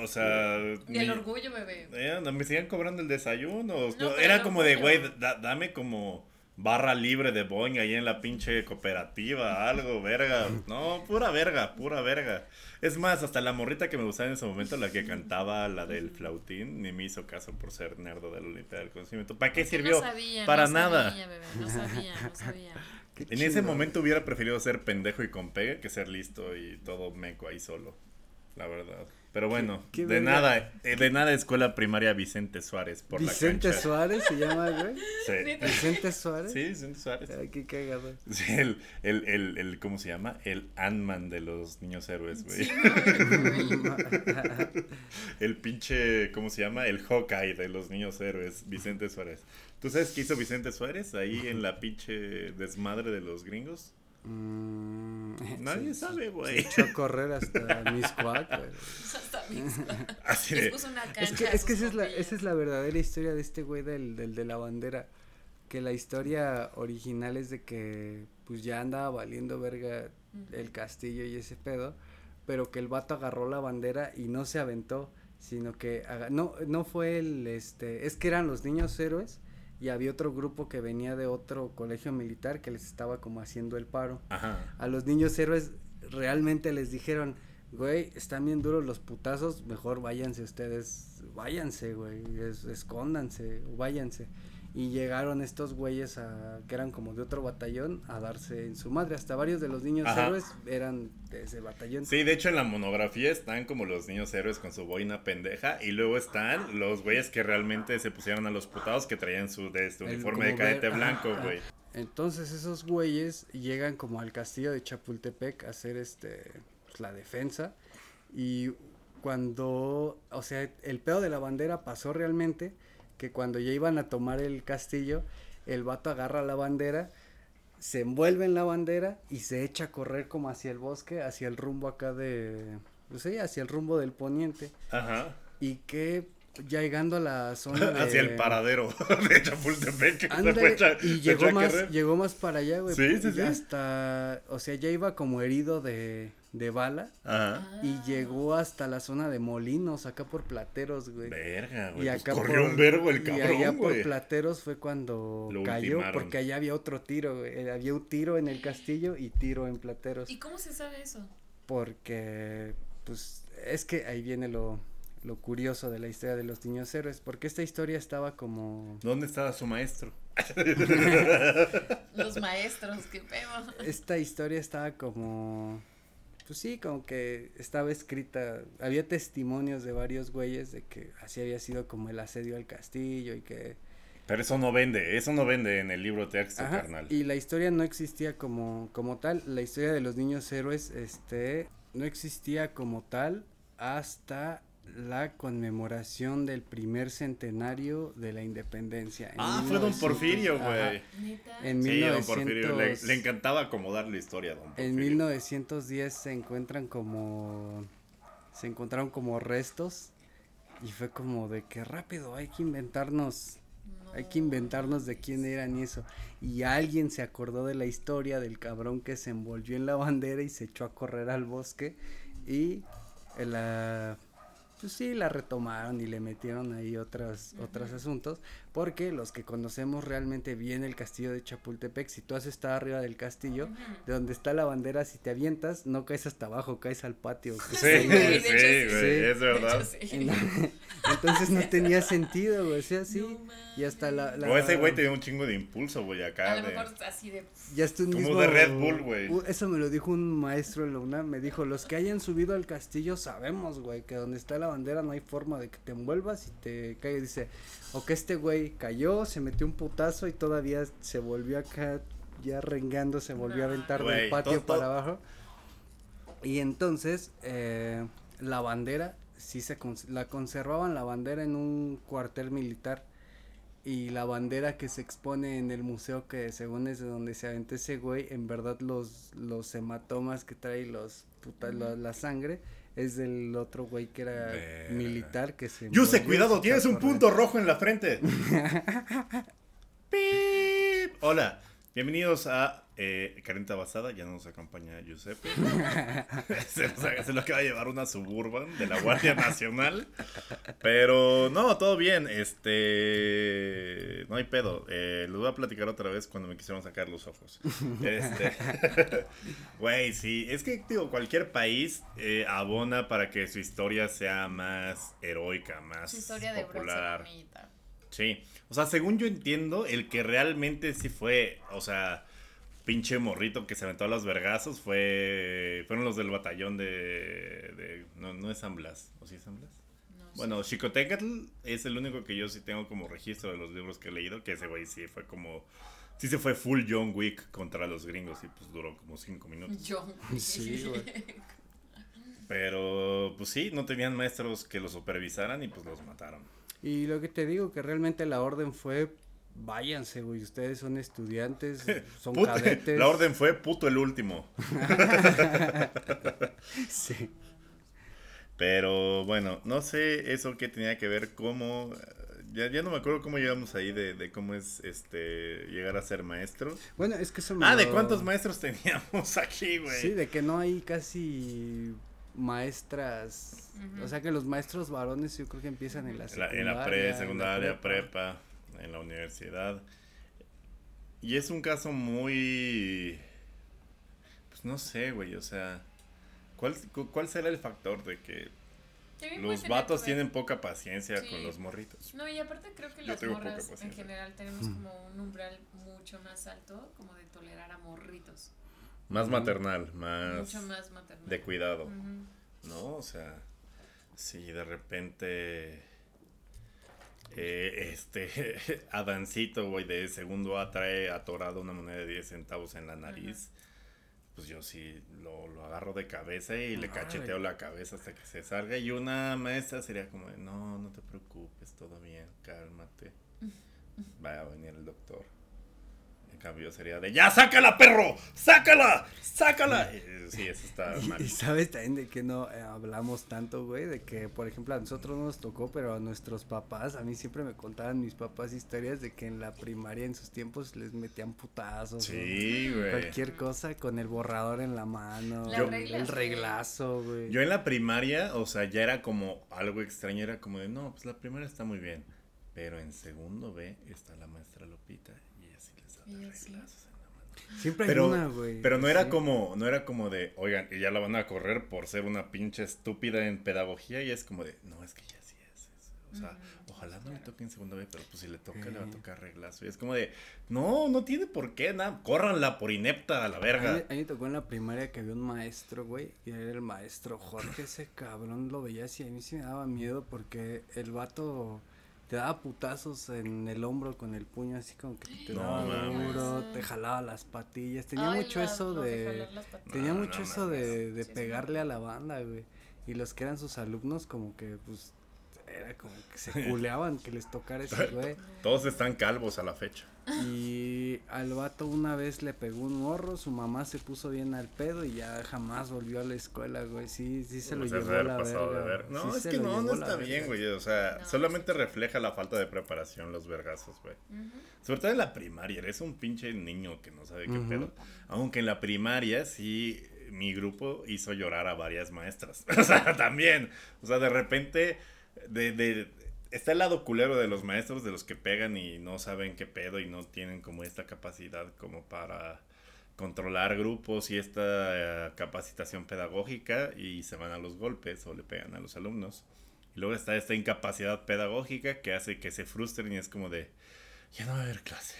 Speaker 1: O sea,
Speaker 3: Y
Speaker 1: mi-
Speaker 3: el orgullo, bebé.
Speaker 1: eh, no, me siguen cobrando el desayuno.
Speaker 3: No,
Speaker 1: Era como de, güey, da- dame como barra libre de Boeing ahí en la pinche cooperativa, algo, verga. No, pura verga, pura verga. Es más, hasta la morrita que me gustaba en ese momento, la que cantaba la del flautín, ni me hizo caso por ser nerdo de la Olimpiada del Conocimiento. ¿Para qué sirvió?
Speaker 3: No sabía,
Speaker 1: Para
Speaker 3: no
Speaker 1: nada.
Speaker 3: Sabía, bebé, no sabía, no sabía.
Speaker 2: Qué
Speaker 1: En ese momento hubiera preferido ser pendejo y con pegue que ser listo y todo meco ahí solo. La verdad. Pero bueno,
Speaker 2: qué
Speaker 1: de nada, eh, de nada escuela primaria Vicente Suárez por
Speaker 2: Vicente
Speaker 1: la cancha.
Speaker 2: Suárez se llama, güey.
Speaker 1: Sí.
Speaker 2: Vicente Suárez.
Speaker 1: Sí, Vicente Suárez.
Speaker 2: Ay, qué cagado.
Speaker 1: Sí, el, el, el, el, ¿cómo se llama? El Ant-Man de los niños héroes, güey.
Speaker 3: Sí, güey.
Speaker 1: El pinche, ¿cómo se llama? El Hawkeye de los niños héroes, Vicente Suárez. ¿Tú sabes qué hizo Vicente Suárez ahí en la pinche desmadre de los gringos?
Speaker 2: Mm,
Speaker 1: Nadie
Speaker 2: se-
Speaker 1: sabe,
Speaker 2: Se
Speaker 1: güey.
Speaker 2: echó a correr hasta Miscuac, güey.
Speaker 3: Hasta.
Speaker 1: Así de,
Speaker 3: una cancha
Speaker 2: Es que, es que esa, es la,
Speaker 3: botellas.
Speaker 2: esa es la verdadera historia de este güey del, del de la bandera. Que la historia original es de que pues ya andaba valiendo verga el castillo y ese pedo, pero que el vato agarró la bandera y no se aventó, sino que no no fue el este, es que eran los niños héroes y había otro grupo que venía de otro colegio militar que les estaba como haciendo el paro.
Speaker 1: ajá.
Speaker 2: A los niños héroes realmente les dijeron, güey, están bien duros los putazos, mejor váyanse ustedes, váyanse, güey, es- escóndanse, o váyanse. Y llegaron estos güeyes a, que eran como de otro batallón a darse en su madre. Hasta varios de los niños
Speaker 1: Ajá.
Speaker 2: héroes eran de ese batallón.
Speaker 1: Sí, de hecho en la monografía están como los niños héroes con su boina pendeja y luego están los güeyes que realmente se pusieron a los putados que traían su de este uniforme de
Speaker 2: ver-
Speaker 1: cadete blanco, güey.
Speaker 2: Entonces esos güeyes llegan como al castillo de Chapultepec a hacer este pues, la defensa y cuando, o sea, el pedo de la bandera pasó realmente que cuando ya iban a tomar el castillo, el vato agarra la bandera, se envuelve en la bandera y se echa a correr como hacia el bosque, hacia el rumbo acá de, pues sí, hacia el rumbo del poniente
Speaker 1: Ajá.
Speaker 2: y que ya llegando a la zona de...
Speaker 1: Hacia el paradero de Chapultepec. echa-
Speaker 2: y llegó más, llegó más para allá, güey.
Speaker 1: Sí, sí, sí.
Speaker 2: Hasta, o sea, ya iba como herido de, de bala
Speaker 1: Ajá.
Speaker 2: y llegó hasta la zona de Molinos, acá por Plateros, güey.
Speaker 1: Verga,
Speaker 2: Y
Speaker 1: güey. Pues
Speaker 2: acá
Speaker 1: corrió
Speaker 2: por-
Speaker 1: un verbo el
Speaker 2: Y allá
Speaker 1: cabrón,
Speaker 2: por. Plateros fue cuando
Speaker 1: Lo
Speaker 2: cayó,
Speaker 1: ultimaron.
Speaker 2: porque allá había otro tiro, güey. eh, Había un tiro en el castillo y tiro en Plateros.
Speaker 3: ¿Y cómo se sabe eso?
Speaker 2: Porque, pues, es que ahí viene lo, lo curioso de la historia de los niños héroes, porque esta historia estaba como...
Speaker 1: ¿Dónde estaba su maestro?
Speaker 3: Los maestros, qué pedo.
Speaker 2: Esta historia estaba como, pues sí, como que estaba escrita, había testimonios de varios güeyes de que así había sido como el asedio al castillo y que...
Speaker 1: Pero eso no vende, eso no vende en el libro texto,
Speaker 2: Ajá,
Speaker 1: carnal.
Speaker 2: y la historia no existía como, como tal, la historia de los niños héroes, este, no existía como tal hasta la conmemoración del primer centenario de la independencia. en
Speaker 1: Ah, fue Don
Speaker 2: 1900,
Speaker 1: Porfirio, güey.
Speaker 2: En
Speaker 1: Sí, Don Porfirio. Le,
Speaker 2: 1900
Speaker 1: le encantaba acomodar la historia, Don Porfirio.
Speaker 2: En 1910 se encuentran como se encontraron como restos y fue como de que rápido hay que inventarnos hay que inventarnos de quién eran y eso y alguien se acordó de la historia del cabrón que se envolvió en la bandera y se echó a correr al bosque y eh, la pues sí la retomaron y le metieron ahí otros otros asuntos porque los que conocemos realmente bien el castillo de Chapultepec si tú has estado arriba del castillo de donde está la bandera, si te avientas, no caes hasta abajo, caes al patio.
Speaker 1: Sí, sí,
Speaker 3: güey,
Speaker 1: sí, es verdad.
Speaker 2: Entonces no tenía sentido, güey, o sea, sí.
Speaker 3: No
Speaker 2: y hasta la, la-
Speaker 1: O ese güey tenía un chingo de impulso, güey,
Speaker 3: A
Speaker 1: acá.
Speaker 3: lo
Speaker 1: de-
Speaker 3: mejor así de.
Speaker 2: Ya está un
Speaker 1: Como
Speaker 2: mismo-
Speaker 1: de Red Bull, güey.
Speaker 2: u- Eso me lo dijo un maestro en la UNAM, me dijo, los que hayan subido al castillo sabemos, güey, que donde está la bandera no hay forma de que te envuelvas y te caigas. Dice, o que este güey cayó, se metió un putazo y todavía se volvió acá ya rengando, se volvió a aventar
Speaker 1: Güey,
Speaker 2: del patio para abajo. Y entonces, eh, la bandera, sí se la conservaban la bandera en un cuartel militar y la bandera que se expone en el museo que según es de donde se aventó ese güey, en verdad los, los hematomas que trae los puta, la, la sangre es del otro güey que era militar que se
Speaker 1: Yuse, cuidado, tienes un
Speaker 2: correr.
Speaker 1: punto rojo en la frente. Pip. Hola, bienvenidos a eh, Carenta Basada. Ya no nos acompaña Giuseppe. se, nos, se lo acaba de llevar una suburban de la Guardia Nacional. Pero no, todo bien. Este. No hay pedo. Eh, les voy a platicar otra vez cuando me quisieron sacar los ojos. Este. Güey, sí. Es que, digo, cualquier país eh, abona para que su historia sea más heroica, más
Speaker 3: Su historia de bronce
Speaker 1: popular. Sí, o sea, según yo entiendo, el que realmente sí fue, o sea, pinche morrito que se aventó a los vergazos fue, fueron los del batallón de, de no, no es San Blas, ¿o sí es San Blas?
Speaker 3: No sé.
Speaker 1: Bueno, Xicotecatl es el único que yo sí tengo como registro de los libros que he leído, que ese güey sí fue como, sí se fue full John Wick contra los gringos y pues duró como cinco minutos.
Speaker 3: Yo.
Speaker 2: Sí, güey.
Speaker 1: Pero, pues sí, no tenían maestros que los supervisaran y pues los mataron.
Speaker 2: Y lo que te digo, que realmente la orden fue, váyanse, güey, ustedes son estudiantes, son cadetes.
Speaker 1: la orden fue puto el último.
Speaker 2: Sí.
Speaker 1: Pero bueno, no sé eso que tenía que ver cómo... Ya, ya no me acuerdo cómo llegamos ahí de, de cómo es este llegar a ser maestro.
Speaker 2: Bueno, es que eso me
Speaker 1: Ah, ¿de cuántos maestros teníamos aquí, güey?
Speaker 2: Sí, de que no hay casi maestras. O sea que los maestros varones yo creo que empiezan en la secundaria.
Speaker 1: en la pre,
Speaker 2: en la
Speaker 1: secundaria, prepa, en la universidad. Y es un caso muy... Pues no sé, güey, o sea... ¿Cuál, cu- ¿Cuál será el factor de que los vatos tienen poca paciencia
Speaker 3: Sí.
Speaker 1: con los morritos?
Speaker 3: No, y aparte creo que
Speaker 1: Yo
Speaker 3: las morras en general tenemos como un umbral mucho más alto, como de tolerar a morritos.
Speaker 1: Más maternal, más,
Speaker 3: mucho más maternal.
Speaker 1: de cuidado. ¿no? O sea, si de repente eh, este Adancito, güey, de segundo A trae atorado una moneda de 10 centavos en la nariz, pues yo sí lo, lo agarro de cabeza y le cacheteo la cabeza hasta que se salga. Y una maestra sería como de, no, no te preocupes, todo bien, cálmate. Va a venir el doctor. Cambio sería de, ya, sácala, perro, sácala, sácala. Y, sí, eso está mal.
Speaker 2: Y, y sabes también de que no eh, hablamos tanto, güey, de que por ejemplo a nosotros no nos tocó, pero a nuestros papás, a mí siempre me contaban mis papás historias de que en la primaria en sus tiempos les metían putazos.
Speaker 1: Sí, güey.
Speaker 2: Cualquier cosa con el borrador en la mano, el reglazo, güey.
Speaker 1: Yo en la primaria, o sea, ya era como algo extraño, era como de, no, pues la primaria está muy bien. Pero en segundo B está la maestra Lupita sí.
Speaker 2: Siempre hay
Speaker 1: Pero,
Speaker 2: una, güey.
Speaker 1: pero no era
Speaker 2: sí.
Speaker 1: como, no era como de, oigan, y ya la van a correr por ser una pinche estúpida en pedagogía y es como de, no, es que ya sí es eso. O sea, ojalá no le toque en segunda vez, pero pues si le toca, le va a tocar reglazo. Y es como de, no, no tiene por qué, nada, córranla por inepta a la verga.
Speaker 2: a mí me tocó en la primaria que había un maestro, güey, y era el maestro Jorge, ese cabrón lo veía así, a mí sí me daba miedo porque el vato te daba putazos en el hombro con el puño así como que te daba duro, te jalaba las patillas, tenía
Speaker 3: Ay,
Speaker 2: mucho
Speaker 3: la-
Speaker 2: eso de... Tenía
Speaker 1: No,
Speaker 2: mucho
Speaker 1: no
Speaker 2: eso de, de
Speaker 3: Sí,
Speaker 2: pegarle a la banda, güey. Y los que eran sus alumnos como que, pues, era como que se culeaban que les tocara ese güey.
Speaker 1: Todos están calvos a la fecha.
Speaker 2: Y al vato una vez le pegó un morro, su mamá se puso bien al pedo y ya jamás volvió a la escuela, güey. Sí, sí se lo
Speaker 1: O sea,
Speaker 2: llevó a la
Speaker 1: pasado de
Speaker 2: verga.
Speaker 1: ver- No,
Speaker 2: Sí
Speaker 1: es que no, no está bien, güey. O sea,
Speaker 3: No,
Speaker 1: solamente refleja la falta de preparación los vergazos, güey.
Speaker 3: Ujú.
Speaker 1: Sobre todo en la primaria, eres un pinche niño que no sabe qué pedo. Aunque en la primaria sí, mi grupo hizo llorar a varias maestras. o sea, también. O sea, de repente, de, de, está el lado culero de los maestros, de los que pegan y no saben qué pedo y no tienen como esta capacidad como para controlar grupos y esta eh, capacitación pedagógica y se van a los golpes o le pegan a los alumnos. Y luego está esta incapacidad pedagógica que hace que se frustren y es como de, ya no va a haber clase.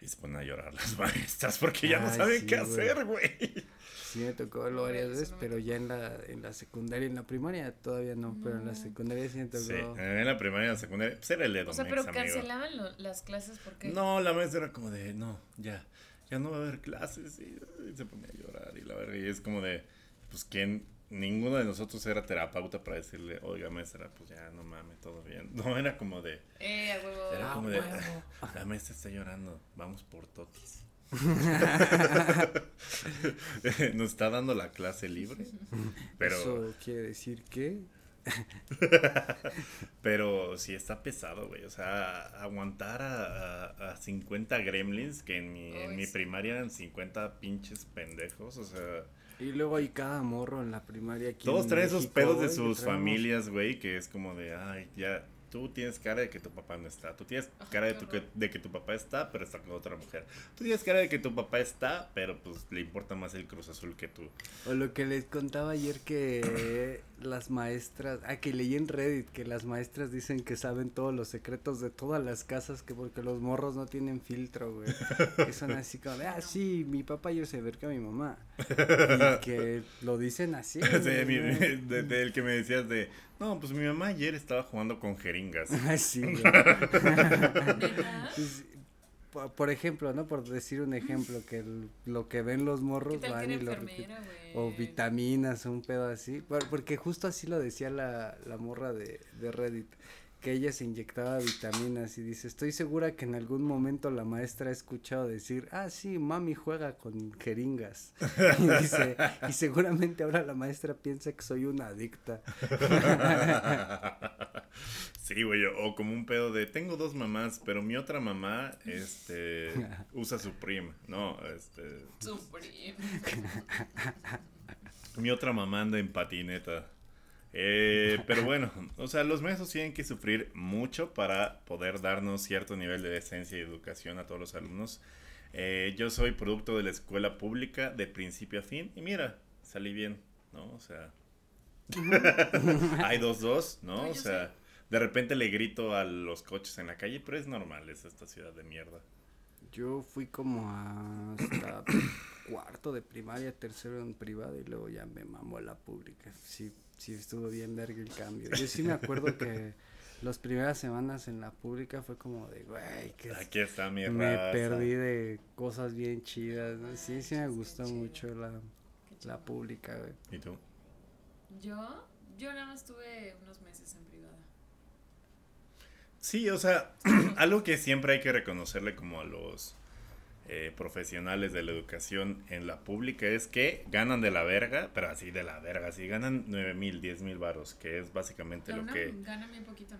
Speaker 1: Y se ponen a llorar las maestras porque ya no saben
Speaker 2: sí,
Speaker 1: qué hacer, güey.
Speaker 2: Sí, me tocó verlo varias veces,
Speaker 3: no
Speaker 2: pero ya en la, en la secundaria, en la primaria todavía no, pero en la secundaria sí me tocó.
Speaker 1: Sí, en la primaria y en la secundaria, pues era el dedo,
Speaker 3: O sea, pero cancelaban lo- las clases porque.
Speaker 1: No, la maestra era como de, no, ya, ya no va a haber clases. Y, y se ponía a llorar y la verga. Y es como de, pues, ¿quién? Ninguno de nosotros era terapeuta para decirle, oiga, maestra, pues ya, no mames, todo bien. No, era como de,
Speaker 3: Eh, a huevo.
Speaker 1: Era
Speaker 2: Ah,
Speaker 1: como de,
Speaker 2: huevo.
Speaker 1: la maestra está llorando, vamos por totis. Nos está dando la clase libre, pero,
Speaker 2: Eso quiere decir que...
Speaker 1: pero sí está pesado, güey. O sea, aguantar a, a, a 50 gremlins, que en mi, en mi
Speaker 3: sí.
Speaker 1: primaria eran 50 pinches pendejos, o sea,
Speaker 2: Y luego hay cada morro en la primaria aquí
Speaker 1: todos
Speaker 2: en
Speaker 1: traen esos pedos de sus
Speaker 2: traemos-
Speaker 1: familias, güey, que es como de, ay, ya, tú tienes cara de que tu papá no está, tú tienes cara de, tu, de que tu papá está, pero está con otra mujer. Tú tienes cara de que tu papá está, pero pues le importa más el Cruz Azul que tú.
Speaker 2: O lo que les contaba ayer que las maestras, ah, que leí en Reddit que las maestras dicen que saben todos los secretos de todas las casas, que porque los morros no tienen filtro, güey. Que son así como de, ah, sí, mi papá ayer se acercó a mi mamá. Y que lo dicen así. ¿no?
Speaker 1: de- del que me decías de, no, pues mi mamá ayer estaba jugando con jeringas.
Speaker 2: Ah, sí, güey.
Speaker 3: ¿Neta?
Speaker 2: Por, por ejemplo, ¿no? Por decir un ejemplo, que el- lo que ven los
Speaker 3: ¿Qué
Speaker 2: morros van y lo? O vitaminas, un pedo así. Por- Porque justo así lo decía la, la morra de, de Reddit. Que ella se inyectaba vitaminas y dice, estoy segura que en algún momento la maestra ha escuchado decir, ah, sí, mami juega con jeringas. Y dice, y seguramente ahora la maestra piensa que soy una adicta.
Speaker 1: Sí, güey, o como un pedo de, tengo dos mamás, pero mi otra mamá, este, usa Supreme. No, este,
Speaker 3: Supreme.
Speaker 1: Mi otra mamá anda en patineta. Eh, pero bueno, o sea, los maestros tienen que sufrir mucho para poder darnos cierto nivel de decencia y educación a todos los alumnos. Eh, yo soy producto de la escuela pública de principio a fin y mira, salí bien, ¿no? O sea, hay dos dos, ¿no?
Speaker 3: No,
Speaker 1: O sea, de repente le grito a los coches en la calle, pero es normal, es esta ciudad de mierda.
Speaker 2: Yo fui como hasta cuarto de primaria, tercero en privada y luego ya me mamó la pública. Sí, sí estuvo bien verga el cambio. Yo sí me acuerdo que las primeras semanas en la pública fue como de, güey, que
Speaker 1: Aquí está mi
Speaker 2: me
Speaker 1: raza.
Speaker 2: perdí de cosas bien chidas. ¿no? Sí, sí me gustó mucho la, la pública, güey.
Speaker 1: ¿Y tú?
Speaker 3: Yo, yo nada más tuve unos meses en.
Speaker 1: Sí, o sea, algo que siempre hay que reconocerle como a los eh, profesionales de la educación en la pública es que ganan de la verga, pero así de la verga, así ganan 9 mil, 10 mil varos, que es básicamente lo que...
Speaker 3: gana bien poquito,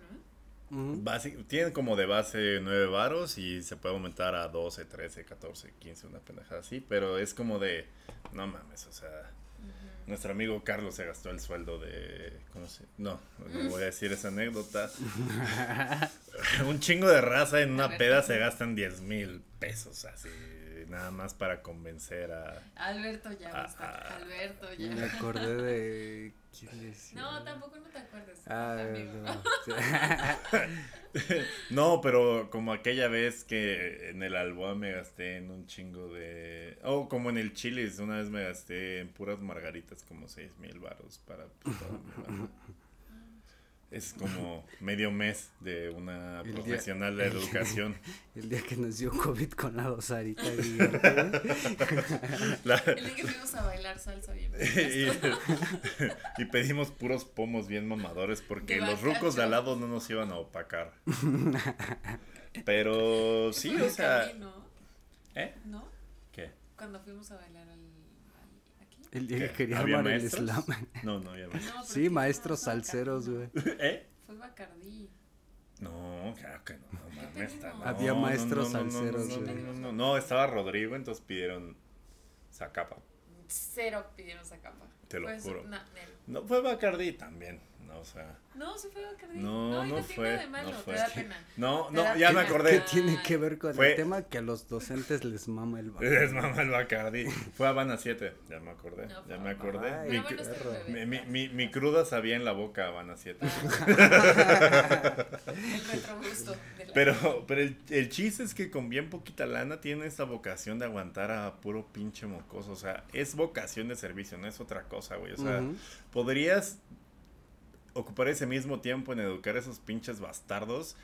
Speaker 3: ¿no?
Speaker 1: Tienen como de base 9 varos y se puede aumentar a 12, 13, 14, 15, una pendejada así, pero es como de, no mames, o sea. Nuestro amigo Carlos se gastó el sueldo de, ¿cómo se? No, no voy a decir esa anécdota. Un chingo de raza en una
Speaker 3: ver,
Speaker 1: peda
Speaker 3: ¿qué
Speaker 1: se gastan 10 mil pesos así nada más para convencer a...
Speaker 3: Alberto ya
Speaker 1: Ah,
Speaker 3: basta.
Speaker 1: ah.
Speaker 3: Alberto
Speaker 2: Me acordé de. ¿Quién decía?
Speaker 3: No, tampoco no te acuerdas.
Speaker 2: Ah,
Speaker 3: amigo.
Speaker 2: no.
Speaker 1: No, pero como aquella vez que en el Alboa me gasté en un chingo de... Oh, como en el Chili's, una vez me gasté en puras margaritas como seis mil baros para... pues, toda mi banda. Es como medio mes de una
Speaker 2: El día-
Speaker 1: profesional de educación.
Speaker 2: El día que nos dio COVID con la dosarita. güey.
Speaker 1: La-
Speaker 3: El día que fuimos a bailar salsa bien.
Speaker 1: y, y pedimos puros pomos bien mamadores porque
Speaker 3: De
Speaker 1: los rucos de al lado no nos iban a opacar. Pero sí, o sea...
Speaker 3: ¿No?
Speaker 1: ¿Eh?
Speaker 3: ¿No?
Speaker 1: ¿Qué?
Speaker 3: Cuando fuimos a bailar al.
Speaker 2: El que
Speaker 1: ¿Qué?
Speaker 2: quería
Speaker 1: ¿Había
Speaker 2: armar el
Speaker 1: maestros?
Speaker 2: slam.
Speaker 1: No, no había
Speaker 3: No,
Speaker 1: maestros.
Speaker 3: pero
Speaker 2: Sí, maestros salseros,
Speaker 3: Bacardí,
Speaker 2: güey.
Speaker 3: ¿no?
Speaker 1: ¿Eh?
Speaker 3: Fue Bacardí.
Speaker 1: No, claro que no, no mames. está- no,
Speaker 2: Había
Speaker 1: no,
Speaker 2: maestros
Speaker 1: no, no, no,
Speaker 2: salseros,
Speaker 1: No, no,
Speaker 2: güey.
Speaker 1: no, no, no, estaba Rodrigo, entonces pidieron Zacapa.
Speaker 3: Cero pidieron esa capa.
Speaker 1: Te lo
Speaker 3: Fue
Speaker 1: juro.
Speaker 3: no.
Speaker 1: No, fue Bacardi también, no, o sea.
Speaker 3: No, sí fue Bacardí.
Speaker 1: No, no
Speaker 3: tiene
Speaker 1: fue,
Speaker 3: nada de malo,
Speaker 1: no
Speaker 3: te
Speaker 1: fue.
Speaker 3: da pena.
Speaker 1: No,
Speaker 3: Te
Speaker 1: no,
Speaker 3: da
Speaker 1: ya me
Speaker 3: pena.
Speaker 2: ¿Qué
Speaker 1: acordé.
Speaker 2: tiene que ver con
Speaker 1: Fue-
Speaker 2: el tema? Que a los docentes les mama el
Speaker 1: Es mamá el Bacardi. Fue Habana 7, ya me acordé,
Speaker 3: No,
Speaker 1: ya me acordé.
Speaker 2: Ay,
Speaker 1: Mi, mi, mi, mi, mi cruda sabía en la boca Habana 7.
Speaker 3: El retrogusto. de la-
Speaker 1: Pero, pero el, el chiste es que con bien poquita lana tiene esta vocación de aguantar a puro pinche mocoso. O sea, es vocación de servicio, no es otra cosa, güey. O sea, podrías ocupar ese mismo tiempo en educar a esos pinches bastardos.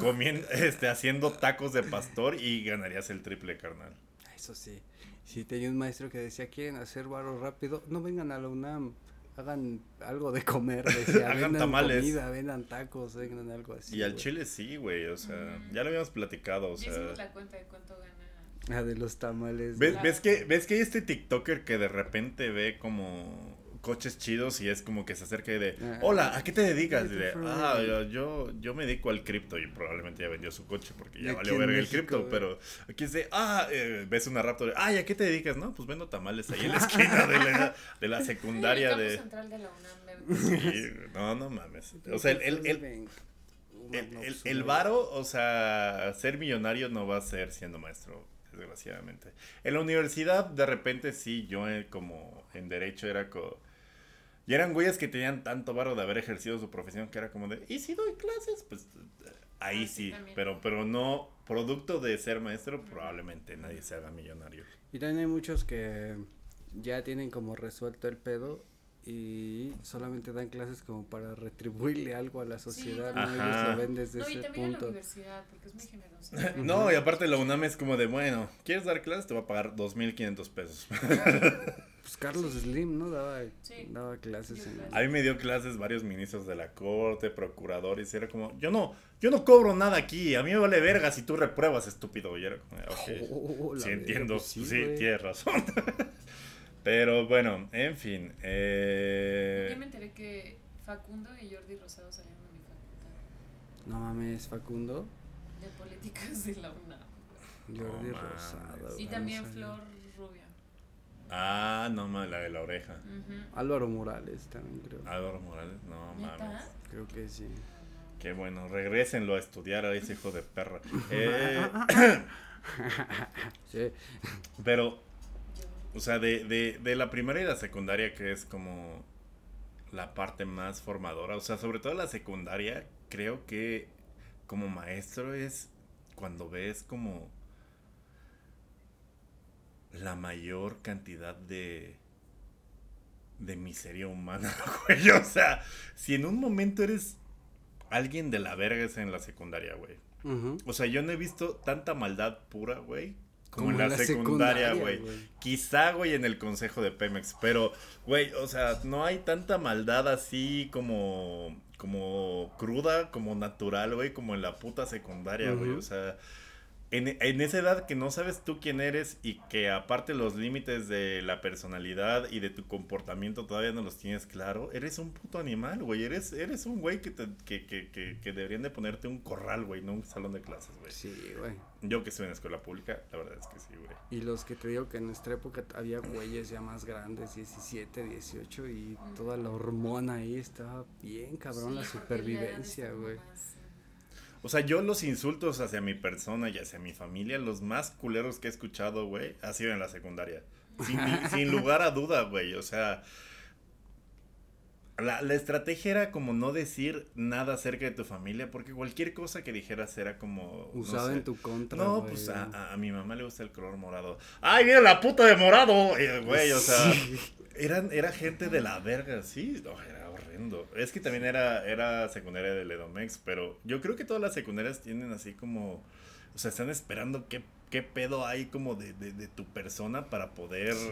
Speaker 1: Comiendo, este, haciendo tacos de pastor y ganarías el triple carnal.
Speaker 2: Eso sí. Si tenía un maestro que decía, quieren hacer barro rápido, no vengan a la UNAM, hagan algo de comer, decía,
Speaker 1: Hagan
Speaker 2: vendan
Speaker 1: tamales.
Speaker 2: comida, vendan tacos, vendan algo así.
Speaker 1: y al
Speaker 2: güey.
Speaker 1: chile sí, güey, o sea,
Speaker 3: Mm.
Speaker 1: ya lo habíamos platicado, o
Speaker 3: Ya
Speaker 1: sea.
Speaker 3: hicimos la cuenta de cuánto gana.
Speaker 2: Ah, de los tamales.
Speaker 1: ¿Ves,
Speaker 3: Claro.
Speaker 1: ves que, ¿Ves que hay este TikToker que de repente ve como coches chidos y es como que se acerca y de, hola, ¿a qué te dedicas? Y de, ah, yo, yo, yo me dedico al cripto y probablemente ya vendió su coche porque ya valió
Speaker 2: en
Speaker 1: verga el cripto, pero aquí es de, ah, eh, ves una Raptor, ay, ¿a qué te dedicas? No, pues vendo tamales ahí en la esquina de la, de la secundaria
Speaker 3: el
Speaker 1: de...
Speaker 3: central de la UNAM.
Speaker 1: Sí, no, no mames. O sea, el, el, el, el, el,
Speaker 2: pues,
Speaker 1: varo, o sea, ser millonario no va a ser siendo maestro, desgraciadamente. En la universidad, de repente, sí, yo eh, como en derecho era co... Y eran güeyes que tenían tanto varo de haber ejercido su profesión que era como de, ¿y si doy clases? Pues eh, ahí
Speaker 3: Ah, sí,
Speaker 1: sí, pero, pero no, producto de ser maestro, probablemente nadie se haga millonario.
Speaker 2: Y también hay muchos que ya tienen como resuelto el pedo y solamente dan clases como para retribuirle algo a la sociedad, ¿no? Ellos lo ven desde
Speaker 3: No, y
Speaker 2: ese
Speaker 3: también la
Speaker 2: punto.
Speaker 3: universidad, porque es muy generosa.
Speaker 1: No, y aparte la UNAM es como de, bueno, ¿quieres dar clases? Te voy a pagar 2.500 pesos.
Speaker 2: Pues Carlos Slim, ¿no? Daba,
Speaker 3: Sí.
Speaker 2: daba clases en.
Speaker 1: A mí me dio clases varios ministros de la corte, procuradores, y era como, yo no, yo no cobro nada aquí, a mí me vale verga si tú repruebas, estúpido. Y era como, ok,
Speaker 2: Oh,
Speaker 1: sí
Speaker 2: verga,
Speaker 1: entiendo,
Speaker 2: pues
Speaker 1: sí, tienes razón. Pero bueno, en fin.
Speaker 3: Ya
Speaker 1: Eh,
Speaker 3: me enteré que Facundo y Jordi Rosado salieron de mi facultad
Speaker 2: No mames, Facundo.
Speaker 3: de políticas de la UNAM.
Speaker 2: Jordi
Speaker 1: mames.
Speaker 2: Rosado.
Speaker 3: Y también. Flor Rubio.
Speaker 1: ah, no, ma, la de la oreja.
Speaker 2: Álvaro Morales también creo.
Speaker 1: Álvaro Morales, no mames.
Speaker 2: Creo que sí.
Speaker 1: Qué bueno, regrésenlo a estudiar a ese hijo de perra. Eh,
Speaker 2: Sí.
Speaker 1: pero O sea, de, de, de la primaria y la secundaria, que es como la parte más formadora. O sea, sobre todo la secundaria, creo que como maestro es cuando ves como la mayor cantidad de de miseria humana, güey. O sea, si en un momento eres alguien de la verga es en la secundaria, güey. O sea, yo no he visto tanta maldad pura, güey, como, en la, secundaria, güey. Quizá, güey, en el consejo de Pemex, pero, güey, o sea, no hay tanta maldad así como, como cruda, como natural, güey, como en la puta secundaria, güey. O sea, en, en esa edad que no sabes tú quién eres y que aparte los límites de la personalidad y de tu comportamiento todavía no los tienes claro, eres un puto animal, güey. Eres, eres un güey que, te- que, que, que, que deberían de ponerte un corral, güey, no un salón de clases, güey.
Speaker 2: Sí, güey.
Speaker 1: Yo que estoy en escuela pública, la verdad es que sí, güey.
Speaker 2: Y los que te digo que en nuestra época había güeyes ya más grandes, 17, 18, y toda la hormona ahí estaba bien cabrón
Speaker 3: Sí,
Speaker 2: la supervivencia, güey.
Speaker 1: O sea, yo los insultos hacia mi persona y hacia mi familia, los más culeros que he escuchado, güey, ha sido en la secundaria. Sin, sin lugar a duda, güey. O sea, la, la, estrategia era como no decir nada acerca de tu familia, porque cualquier cosa que dijeras era como... No sé,
Speaker 2: en tu contra.
Speaker 1: No,
Speaker 2: güey.
Speaker 1: pues a, a, a mi mamá le gusta el color morado. ¡Ay, mira la puta de morado! Eh, Güey, o sea, eran, era gente de la verga, sí. No, era horrendo. Es que también era, era secundaria de Ledomex, pero yo creo que todas las secundarias tienen así como... O sea, están esperando qué, qué pedo hay como de, de, de tu persona para poder...
Speaker 2: Sí.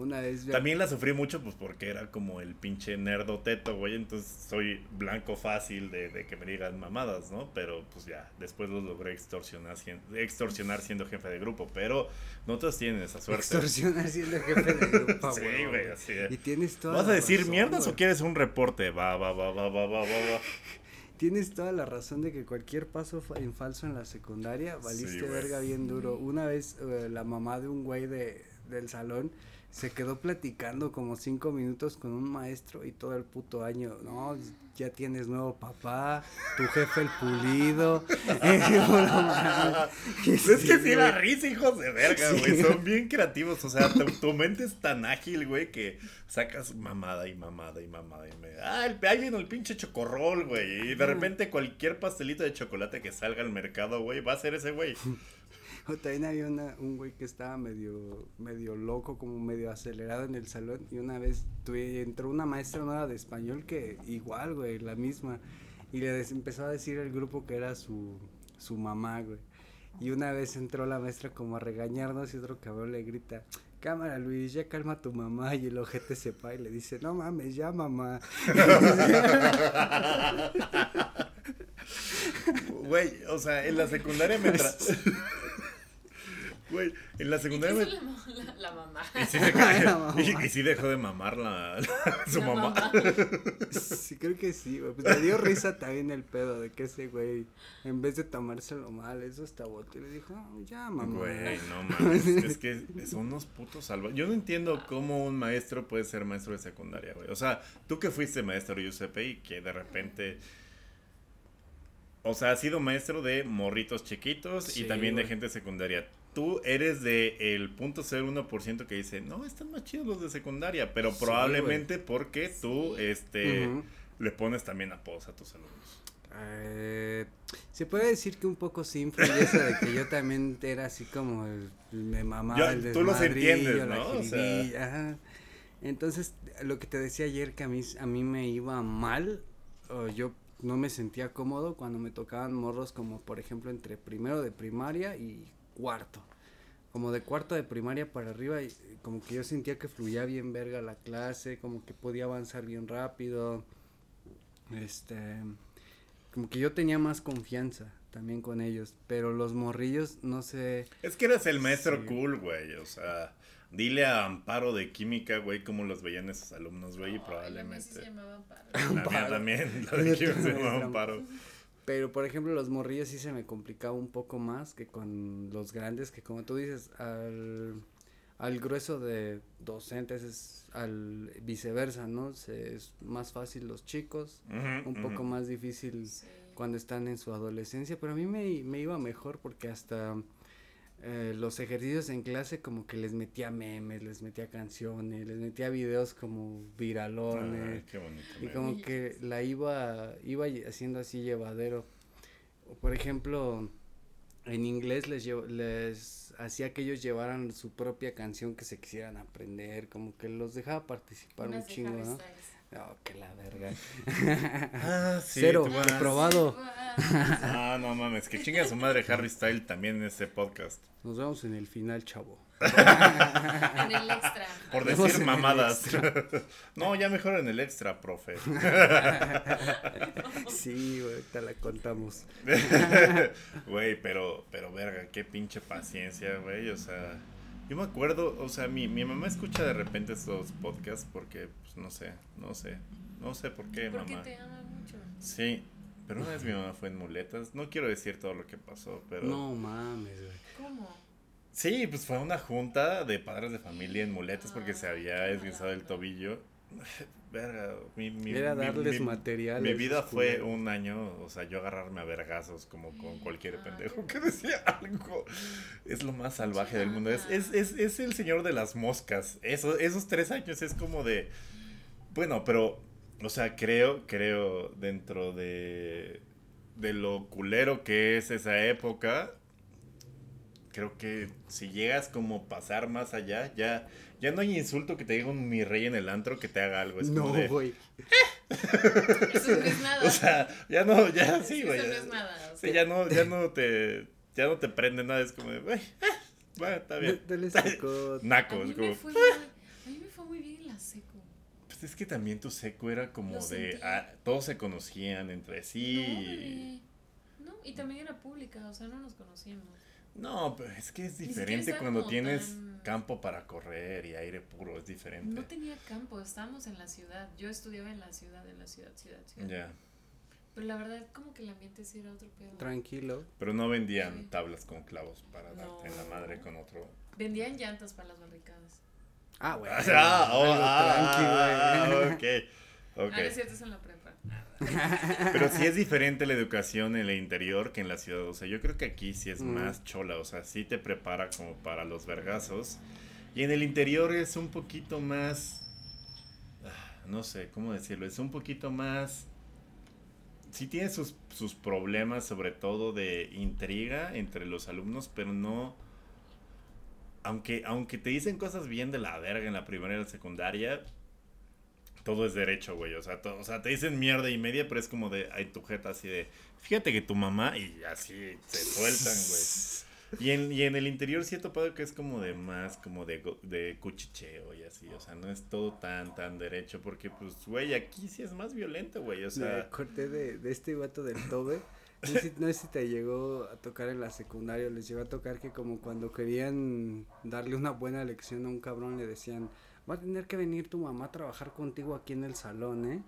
Speaker 2: Una vez ya-
Speaker 1: También la sufrí mucho, pues porque era como el pinche nerdo teto, güey. Entonces soy blanco fácil de, de que me digan mamadas, ¿no? Pero pues ya, después los logré extorsionar, extorsionar siendo jefe de grupo. Pero no todos tienen esa suerte.
Speaker 2: Extorsionar siendo jefe de grupo,
Speaker 1: Sí,
Speaker 2: güey.
Speaker 1: güey, así de-
Speaker 2: Y tienes toda
Speaker 1: ¿Vas a decir
Speaker 2: razón,
Speaker 1: mierdas
Speaker 2: güey.
Speaker 1: o quieres un reporte? Va, va, va, va, va, va, va, va.
Speaker 2: Tienes toda la razón de que cualquier paso en falso en la secundaria valiste
Speaker 1: Sí,
Speaker 2: verga bien duro. Una vez eh, la mamá de un güey de, del salón se quedó platicando como cinco minutos con un maestro y todo el puto año. No, ya tienes nuevo papá, tu jefe el pulido.
Speaker 1: Es que sí
Speaker 2: güey.
Speaker 1: da risa, hijos de verga, güey. Son bien creativos. O sea, tu, tu mente es tan ágil, güey, que sacas mamada y mamada y mamada. Y me... Ah, el, ahí viene el pinche chocorrol, güey. Y de repente cualquier pastelito de chocolate que salga al mercado, güey, va a ser ese güey.
Speaker 2: O también había una, un güey que estaba medio, medio loco, como medio acelerado en el salón. Y una vez tuve, entró una maestra nueva de español que igual, güey, la misma. Y le empezó a decir al grupo que era su, su mamá, güey. Y una vez entró la maestra como a regañarnos y otro cabrón le grita, cámara Luis, ya calma a tu mamá. Y el ojete se pa y le dice, no mames, ya mamá.
Speaker 1: Güey, o sea, en la secundaria me tra... Güey, en la
Speaker 3: ¿Y qué
Speaker 1: secundaria me...
Speaker 3: la, ma- la, la mamá?
Speaker 1: Y sí, se-
Speaker 2: La mamá.
Speaker 1: y- y sí dejó de mamar la, su
Speaker 3: La
Speaker 1: mamá.
Speaker 2: Sí, creo que sí, güey. Pues me dio risa también el pedo de que ese güey, en vez de tomárselo mal, eso hasta botó y le dijo, "Ah, ya, mamá.
Speaker 1: Güey, no mames. Es que son unos putos salvajes. Yo no entiendo cómo un maestro puede ser maestro de secundaria, güey. O sea, tú que fuiste maestro, Giuseppe, y que de repente. O sea, has sido maestro de morritos chiquitos
Speaker 2: Sí,
Speaker 1: y también de gente secundaria. Tú eres de el punto ciento que dice, no, están más chidos los de secundaria, pero
Speaker 2: Sí,
Speaker 1: probablemente porque tú,
Speaker 3: Sí.
Speaker 1: este,
Speaker 2: Ujú.
Speaker 1: le pones también apodos a tus alumnos.
Speaker 2: Eh, se puede decir que un poco sí influye eso de que yo también era así como el, me mamaba
Speaker 1: Ya,
Speaker 2: el
Speaker 1: tú los entiendes, ¿no? O sea-
Speaker 2: jiribilla, ajá. Entonces, lo que te decía ayer que a mí, a mí me iba mal, o yo no me sentía cómodo cuando me tocaban morros como por ejemplo entre primero de primaria y cuarto. Como de cuarto de primaria para arriba, y como que yo sentía que fluía bien verga la clase, como que podía avanzar bien rápido. Este, como que yo tenía más confianza también con ellos, pero los morrillos no sé,
Speaker 1: Es que eres el maestro
Speaker 2: Sí.
Speaker 1: cool, güey. O sea, dile a Amparo de química, güey, cómo los veían esos alumnos, güey, y
Speaker 3: Ay, la mía
Speaker 1: probablemente.
Speaker 3: se llamaba Amparo.
Speaker 1: La mía
Speaker 2: Amparo.
Speaker 1: también, la de química se llamaba Amparo.
Speaker 2: Pero por ejemplo los morrillos sí se me complicaba un poco más que con los grandes, que como tú dices, al, al grueso de docentes es al viceversa, ¿no? Se, es más fácil los chicos, un poco más difícil
Speaker 3: Sí.
Speaker 2: cuando están en su adolescencia, pero a mí me, me iba mejor porque hasta eh, los ejercicios en clase como que les metía memes, les metía canciones, les metía videos como viralones
Speaker 1: Ay, qué bonito.
Speaker 2: y
Speaker 1: meme.
Speaker 2: como que la iba, iba haciendo así llevadero. O, Por ejemplo, en inglés les, llevo- les hacía que ellos llevaran su propia canción que se quisieran aprender, como que los dejaba participar
Speaker 3: Unas
Speaker 2: un chingo, ¿no? No, que la verga.
Speaker 1: Ah, sí,
Speaker 2: Cero, reprobado.
Speaker 1: Ah, no mames, que chinga su madre Harry Style también en este podcast.
Speaker 2: Nos vemos en el final, chavo.
Speaker 3: En el extra.
Speaker 1: Por decir mamadas. no, ya mejor en el extra, profe.
Speaker 2: Sí, güey, te la contamos.
Speaker 1: Güey, pero, pero verga, qué pinche paciencia, güey. O sea, yo me acuerdo, o sea, mi, mi mamá escucha de repente estos podcasts porque, pues, no sé, no sé. No sé por qué,
Speaker 3: Porque
Speaker 1: mamá.
Speaker 3: te ama mucho.
Speaker 1: Sí, pero una vez mi mamá fue en muletas. No quiero decir todo lo que pasó, pero.
Speaker 2: No mames, güey.
Speaker 3: ¿Cómo?
Speaker 1: Sí, pues fue una junta de padres de familia en muletas porque se había esguinzado el tobillo. Verga, mi, mi,
Speaker 2: Era
Speaker 1: mi-
Speaker 2: darles
Speaker 1: mi-
Speaker 2: material.
Speaker 1: Mi vida fue un año, o sea, yo agarrarme a vergazos como con cualquier
Speaker 3: Ah,
Speaker 1: pendejo que decía algo. Es lo más salvaje del mundo. Es, es, es, es el señor de las moscas. Eso, esos tres años es como de. Bueno, pero. O sea, creo, creo dentro de. De lo culero que es esa época. Creo que si llegas como pasar más allá, ya, ya no hay insulto que te diga un mi rey en el antro que te haga algo. Es como
Speaker 2: No,
Speaker 1: de,
Speaker 2: güey.
Speaker 3: Eso no es nada.
Speaker 1: o sea, ya no, ya sí,
Speaker 3: Eso
Speaker 1: güey.
Speaker 3: no
Speaker 1: ya-
Speaker 3: es nada. o
Speaker 1: sí,
Speaker 3: sea,
Speaker 1: ya no, ya no te, ya no te prende nada, es como de, güey, ah, bueno, está bien.
Speaker 2: Dale.
Speaker 1: Naco, es como,
Speaker 3: fue a mí me fue muy bien en la seco.
Speaker 1: Pues es que también tu seco era como
Speaker 3: Lo
Speaker 1: de, ah, todos se conocían entre sí.
Speaker 3: No, y también era pública, o sea, no nos conocíamos.
Speaker 1: No, pero es que es diferente cuando tienes
Speaker 3: tan-
Speaker 1: campo para correr y aire puro, es diferente.
Speaker 3: No tenía campo, estábamos en la ciudad. Yo estudiaba en la ciudad, en la ciudad, ciudad, ciudad.
Speaker 1: Ya,
Speaker 3: Pero la verdad, como que el ambiente sí era otro pedo.
Speaker 2: Tranquilo.
Speaker 1: pero no vendían
Speaker 3: Sí.
Speaker 1: tablas con clavos para darte en la madre con otro.
Speaker 3: Vendían llantas para las barricadas.
Speaker 2: Ah, güey.
Speaker 1: Ah, oh, ah,
Speaker 2: tranqui, güey.
Speaker 1: ok, ok.
Speaker 3: Ah, no es cierto, es en la prepa.
Speaker 1: Pero sí es diferente la educación en el interior que en la ciudad. O sea, yo creo que aquí sí es
Speaker 2: Mm.
Speaker 1: más chola. O sea, sí te prepara como para los vergazos. Y en el interior es un poquito más. ah, No sé cómo decirlo. Es un poquito más. Sí tiene sus, sus problemas, sobre todo de intriga entre los alumnos, pero no. Aunque, aunque te dicen cosas bien de la verga en la primaria y la secundaria, todo es derecho, güey. O sea, to- o sea, te dicen mierda y media, pero es como de en tu jeta así de, fíjate que tu mamá y así se sueltan, güey. Y en, y en el interior sí he topado que es como de más, como de, de cuchicheo y así. O sea, no es todo tan, tan derecho, porque pues, güey, aquí sí es más violento, güey. O
Speaker 2: Me
Speaker 1: sea,
Speaker 2: acordé de, de este vato del Tobe. No sé, si, no sé si te llegó a tocar en la secundaria, les llegó a tocar que como cuando querían darle una buena lección a un cabrón le decían, va a tener que venir tu mamá a trabajar contigo aquí en el salón, ¿eh?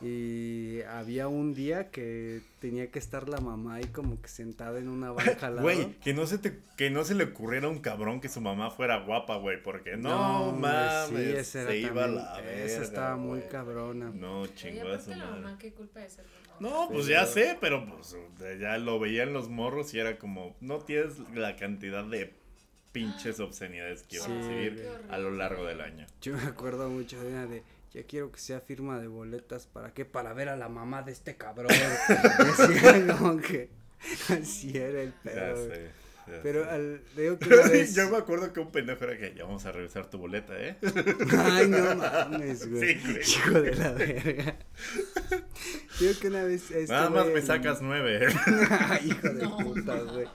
Speaker 2: Y había un día que tenía que estar la mamá ahí como que sentada en una banca al lado.
Speaker 1: güey, que no se te, que no se le ocurriera a un cabrón que su mamá fuera guapa, güey, porque no,
Speaker 2: hombre,
Speaker 1: mames,
Speaker 2: sí, esa era
Speaker 1: se iba a la
Speaker 2: Esa
Speaker 1: verga,
Speaker 2: estaba muy cabrona.
Speaker 1: No,
Speaker 3: aparte la mamá, qué culpa de ser.
Speaker 1: No, pues ya sé, pero pues ya lo veían los morros y era como, no tienes la cantidad de pinches obscenidades que iban a recibir a lo largo del año.
Speaker 2: Yo me acuerdo mucho de una de, ya quiero que sea firma de boletas, ¿para qué? Para ver a la mamá de este cabrón. Decía como que así era el
Speaker 1: Ya
Speaker 2: pedo. güey.
Speaker 1: sé.
Speaker 2: Pero al, digo que una vez...
Speaker 1: Yo me acuerdo que un pendejo era que ya vamos a revisar tu boleta, ¿eh?
Speaker 2: Ay, no mames, güey.
Speaker 1: Sí, güey.
Speaker 2: Hijo de la verga. Digo que una vez... este
Speaker 1: Nada más
Speaker 2: güey
Speaker 1: me
Speaker 2: en-
Speaker 1: sacas nueve.
Speaker 2: Ay, hijo de
Speaker 3: No,
Speaker 2: puta, güey.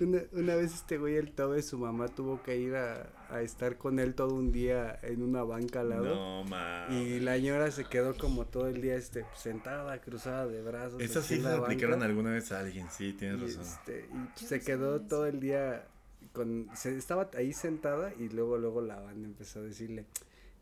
Speaker 2: Una, una vez este güey, el Tobe, su mamá tuvo que ir a, a estar con él todo un día en una banca al lado.
Speaker 1: No, mames.
Speaker 2: Y la señora se quedó como todo el día este sentada, cruzada de brazos.
Speaker 1: Esa sí la aplicaron
Speaker 2: banca,
Speaker 1: alguna vez a alguien, sí, tienes
Speaker 2: y,
Speaker 1: razón.
Speaker 2: este, y
Speaker 3: Yo
Speaker 2: se quedó todo el día con se, estaba ahí sentada y luego luego la banda empezó a decirle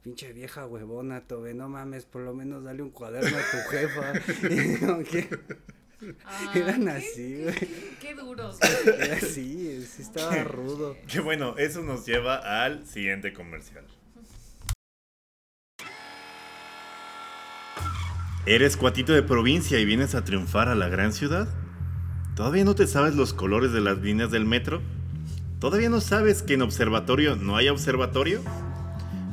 Speaker 2: pinche vieja huevona Tobe no mames por lo menos dale un cuaderno a tu jefa
Speaker 3: Ah,
Speaker 2: Eran
Speaker 3: qué-
Speaker 2: así,
Speaker 3: qué-
Speaker 2: güey.
Speaker 3: Qué, qué duros. güey.
Speaker 2: era así sí estaba rudo
Speaker 1: Que bueno, eso nos lleva al siguiente comercial. ¿Eres cuatito de provincia y vienes a triunfar a la gran ciudad? ¿Todavía no te sabes los colores de las líneas del metro? ¿Todavía no sabes que en observatorio no hay observatorio?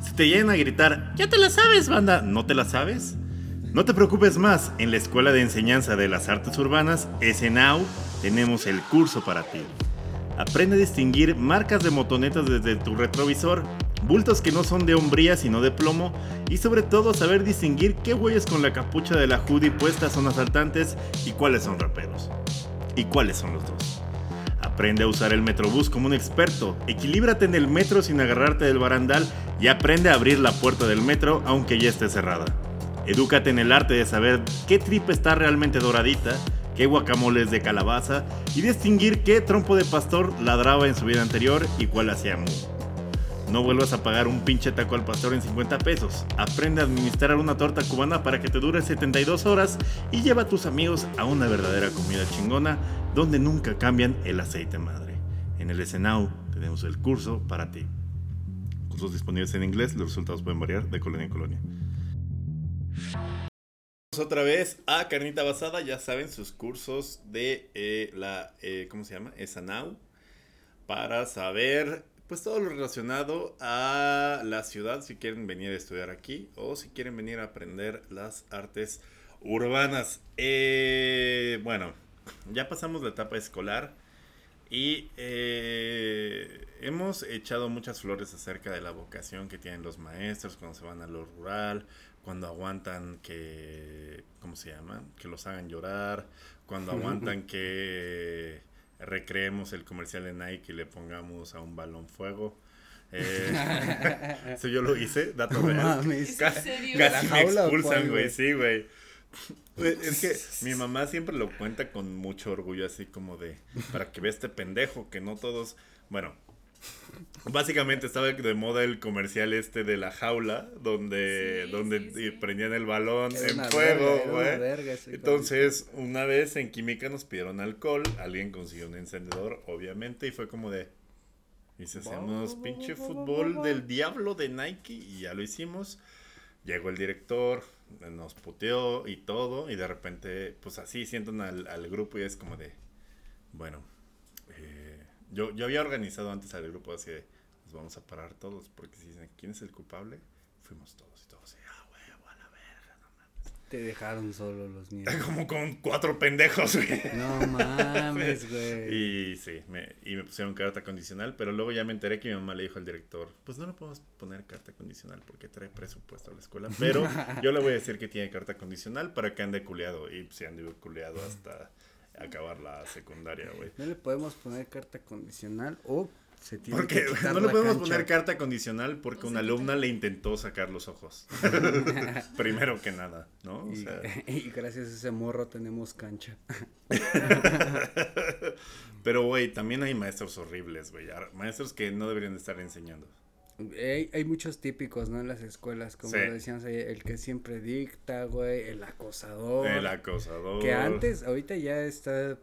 Speaker 1: Si te llegan a gritar, ya te la sabes, banda, ¿no te la sabes? No te preocupes más, en la Escuela de Enseñanza de las Artes Urbanas, SNAU, tenemos el curso para ti. Aprende a distinguir marcas de motonetas desde tu retrovisor, bultos que no son de hombría sino de plomo y sobre todo saber distinguir qué güeyes con la capucha de la hoodie puesta son asaltantes y cuáles son raperos. ¿Y cuáles son los dos? Aprende a usar el Metrobús como un experto, equilíbrate en el metro sin agarrarte del barandal y aprende a abrir la puerta del metro aunque ya esté cerrada. Edúcate en el arte de saber qué tripa está realmente doradita, qué guacamole es de calabaza y distinguir qué trompo de pastor ladraba en su vida anterior y cuál hacía mu. No vuelvas a pagar un pinche taco al pastor en 50 pesos. Aprende a administrar una torta cubana para que te dure 72 horas y lleva a tus amigos a una verdadera comida chingona donde nunca cambian el aceite madre. En el Esenau tenemos el curso para ti. cursos disponibles en inglés, los resultados pueden variar de colonia en colonia. Otra vez a Carnita Basada, ya saben, sus cursos de eh, la, eh, ¿cómo se llama? Esanau, para saber pues todo lo relacionado a la ciudad, si quieren venir a estudiar aquí o si quieren venir a aprender las artes urbanas. Eh, bueno, ya pasamos la etapa escolar y eh, hemos echado muchas flores acerca de la vocación que tienen los maestros cuando se van a lo rural, cuando aguantan que, ¿cómo se llama? Que los hagan llorar, cuando aguantan que recreemos el comercial de Nike y le pongamos a un balón fuego. Eh, eso yo lo hice, dato
Speaker 2: No
Speaker 1: real.
Speaker 2: mames.
Speaker 3: ¿Es en serio?
Speaker 1: Casi
Speaker 2: ¿La
Speaker 1: me expulsan, güey? sí, güey. Pues, Es que mi mamá siempre lo cuenta con mucho orgullo, así como de, para que vea este pendejo, que no todos, bueno, básicamente estaba de moda el comercial este de la jaula, donde,
Speaker 3: Sí,
Speaker 1: donde
Speaker 3: sí, sí.
Speaker 1: prendían el balón
Speaker 2: Era
Speaker 1: en fuego, güey. Entonces, una vez en química nos pidieron alcohol, alguien consiguió un encendedor, obviamente, y fue como de, y si hacemos pinche fútbol del diablo de Nike, y ya lo hicimos. Llegó el director, nos puteó y todo, y de repente, pues así sientan al, al grupo y es como de, bueno, eh, yo, yo había organizado antes al grupo así de, nos vamos a parar todos, porque si dicen, ¿quién es el culpable? Fuimos todos y todos, y, ah, huevo, a la verga, no mames.
Speaker 2: Te dejaron solo los niños.
Speaker 1: Como con cuatro pendejos, güey.
Speaker 2: No mames, güey.
Speaker 1: Y sí, me, y me pusieron carta condicional, pero luego ya me enteré que mi mamá le dijo al director, pues no le podemos poner carta condicional porque trae presupuesto a la escuela, pero yo le voy a decir que tiene carta condicional para que ande culeado, y se ande culeado hasta acabar la secundaria, güey.
Speaker 2: No le podemos poner carta condicional o se tiene
Speaker 1: Porque
Speaker 2: que quitar
Speaker 1: no le podemos
Speaker 2: cancha.
Speaker 1: poner carta condicional porque una alumna le intentó sacar los ojos. Primero que nada, ¿no? O
Speaker 2: Y,
Speaker 1: sea,
Speaker 2: y gracias a ese morro tenemos cancha.
Speaker 1: pero, güey, también hay maestros horribles, güey. Maestros que no deberían de estar enseñando.
Speaker 2: Hay, hay muchos típicos, ¿no? En las escuelas, como
Speaker 1: Sí.
Speaker 2: lo decíamos ahí, el que siempre dicta, güey, el acosador.
Speaker 1: El acosador.
Speaker 2: Que antes, ahorita ya está,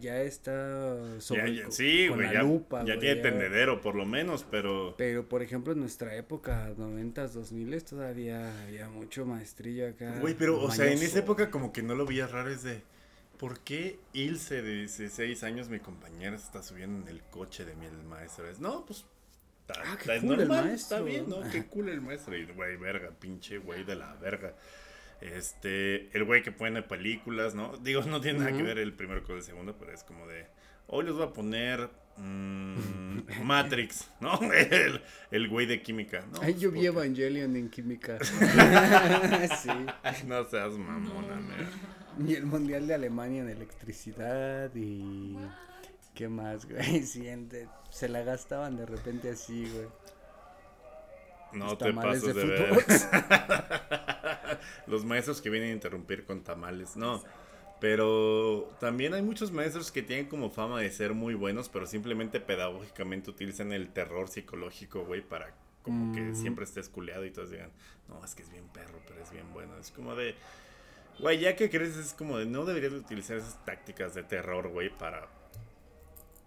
Speaker 2: ya está sobre,
Speaker 1: ya- sí,
Speaker 2: con
Speaker 1: güey,
Speaker 2: la
Speaker 1: ya,
Speaker 2: lupa,
Speaker 1: ya tiene tendedero por lo menos, pero...
Speaker 2: Pero, por ejemplo, en nuestra época, noventas, dos miles, todavía había mucho maestrillo acá.
Speaker 1: Güey, pero, o sea, en esa época como que no lo veía raro, es de... ¿Por qué Ilse de 16 años, mi compañera, se está subiendo en el coche de mi maestro? Es, no, pues... Está,
Speaker 2: Ah, qué
Speaker 1: está
Speaker 2: cool el
Speaker 1: normal,
Speaker 2: maestro.
Speaker 1: está bien, ¿no? Qué cool el maestro. Y, güey, verga, pinche güey de la verga. Este, el güey que pone películas, ¿no? Digo, no tiene nada que ver el primero con el segundo, pero es como de... Hoy les voy a poner... mm, Matrix, ¿no? El, el güey de química, ¿no?
Speaker 2: Ay, yo vi Evangelion en química. sí.
Speaker 1: No seas mamona, neta.
Speaker 2: Y el mundial de Alemania en electricidad y. ¿Qué más, güey? De- se la gastaban de repente así, güey.
Speaker 1: No
Speaker 2: Los
Speaker 1: te pases de,
Speaker 2: de
Speaker 1: ver. Los maestros que vienen a interrumpir con tamales, no. Pero también hay muchos maestros que tienen como fama de ser muy buenos, pero simplemente pedagógicamente utilizan el terror psicológico, güey, para como que
Speaker 2: Mm.
Speaker 1: siempre estés culeado y todos digan, no, es que es bien perro, pero es bien bueno. Es como de, güey, ya que crees, es como de, no deberías de utilizar esas tácticas de terror, güey, para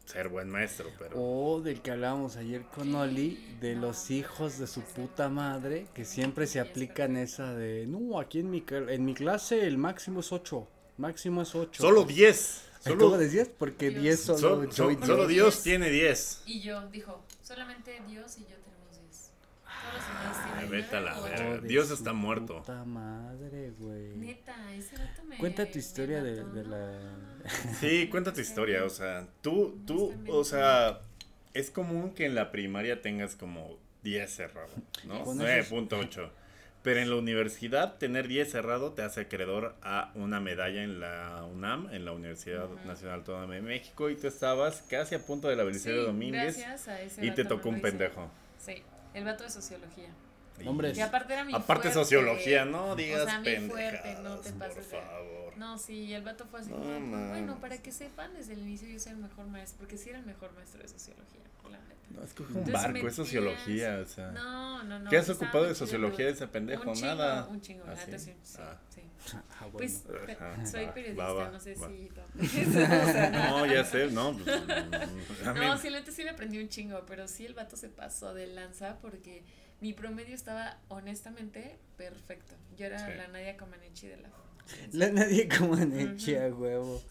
Speaker 1: ser buen maestro, pero...
Speaker 2: O del que hablábamos ayer con Oli, de los hijos de su puta madre, que siempre se aplican esa de, no, aquí en mi, en mi clase el máximo es 8, máximo es 8.
Speaker 1: Solo 10.
Speaker 2: ¿Cómo
Speaker 1: Solo,
Speaker 2: decías? Porque
Speaker 3: Dios.
Speaker 2: 10 solo,
Speaker 1: Sol- sol-
Speaker 2: diez.
Speaker 1: solo Dios tiene 10.
Speaker 3: Y yo, dijo, solamente Dios y yo tenemos 10. Todos los demás
Speaker 1: Ay, vete a la verga.
Speaker 2: de
Speaker 1: Dios está muerto.
Speaker 2: Puta madre, güey.
Speaker 3: Neta, ese me.
Speaker 2: Cuenta tu
Speaker 3: me
Speaker 2: historia de,
Speaker 3: mató,
Speaker 2: de
Speaker 3: ¿no?
Speaker 2: la...
Speaker 1: Sí, cuenta tu historia, o sea, tú, tú, o sea, es común que en la primaria tengas como 10 cerrado, ¿no?
Speaker 2: Con esos-
Speaker 1: 9.8. Pero en la universidad tener 10 cerrado te hace acreedor a una medalla en la UNAM, en la Universidad. Nacional Autónoma de México, y tú estabas casi a punto de la Belisario
Speaker 3: Sí,
Speaker 1: Domínguez
Speaker 3: gracias a ese
Speaker 1: y te tocó un pendejo.
Speaker 3: Sí, el vato de sociología.
Speaker 1: Y-
Speaker 2: Hombre,
Speaker 3: Que aparte era mi
Speaker 1: Aparte
Speaker 3: fuerte.
Speaker 1: sociología, no digas
Speaker 3: O sea, mi
Speaker 1: pendejadas,
Speaker 3: fuerte, no te
Speaker 1: por
Speaker 3: pases de-
Speaker 1: favor.
Speaker 3: No, sí, el vato fue así
Speaker 1: No
Speaker 3: como, pues, bueno, para que sepan desde el inicio yo soy el mejor maestro, porque sí era el mejor maestro de sociología, la neta.
Speaker 1: No, es que un
Speaker 3: Entonces
Speaker 1: barco,
Speaker 3: metías-
Speaker 1: es sociología, o sea.
Speaker 3: No, no, no.
Speaker 1: ¿Qué has ocupado de sociología de ese pendejo?
Speaker 3: Un chingo,
Speaker 1: Nada.
Speaker 3: un chingo, la
Speaker 1: ¿Ah, sí?
Speaker 3: sí,
Speaker 1: Ah.
Speaker 3: sí.
Speaker 2: Ah, bueno.
Speaker 3: Pues
Speaker 1: Ajá,
Speaker 3: soy periodista,
Speaker 1: va, va,
Speaker 3: no sé
Speaker 1: va.
Speaker 3: si...
Speaker 1: No, ya sé, no. pues,
Speaker 3: No, sí, la neta sí le aprendí un chingo, pero sí el vato se pasó de lanza porque mi promedio estaba honestamente perfecto. Yo era
Speaker 1: Sí.
Speaker 3: la Nadia Comaneci de la
Speaker 2: La nadie como Neche, a huevo.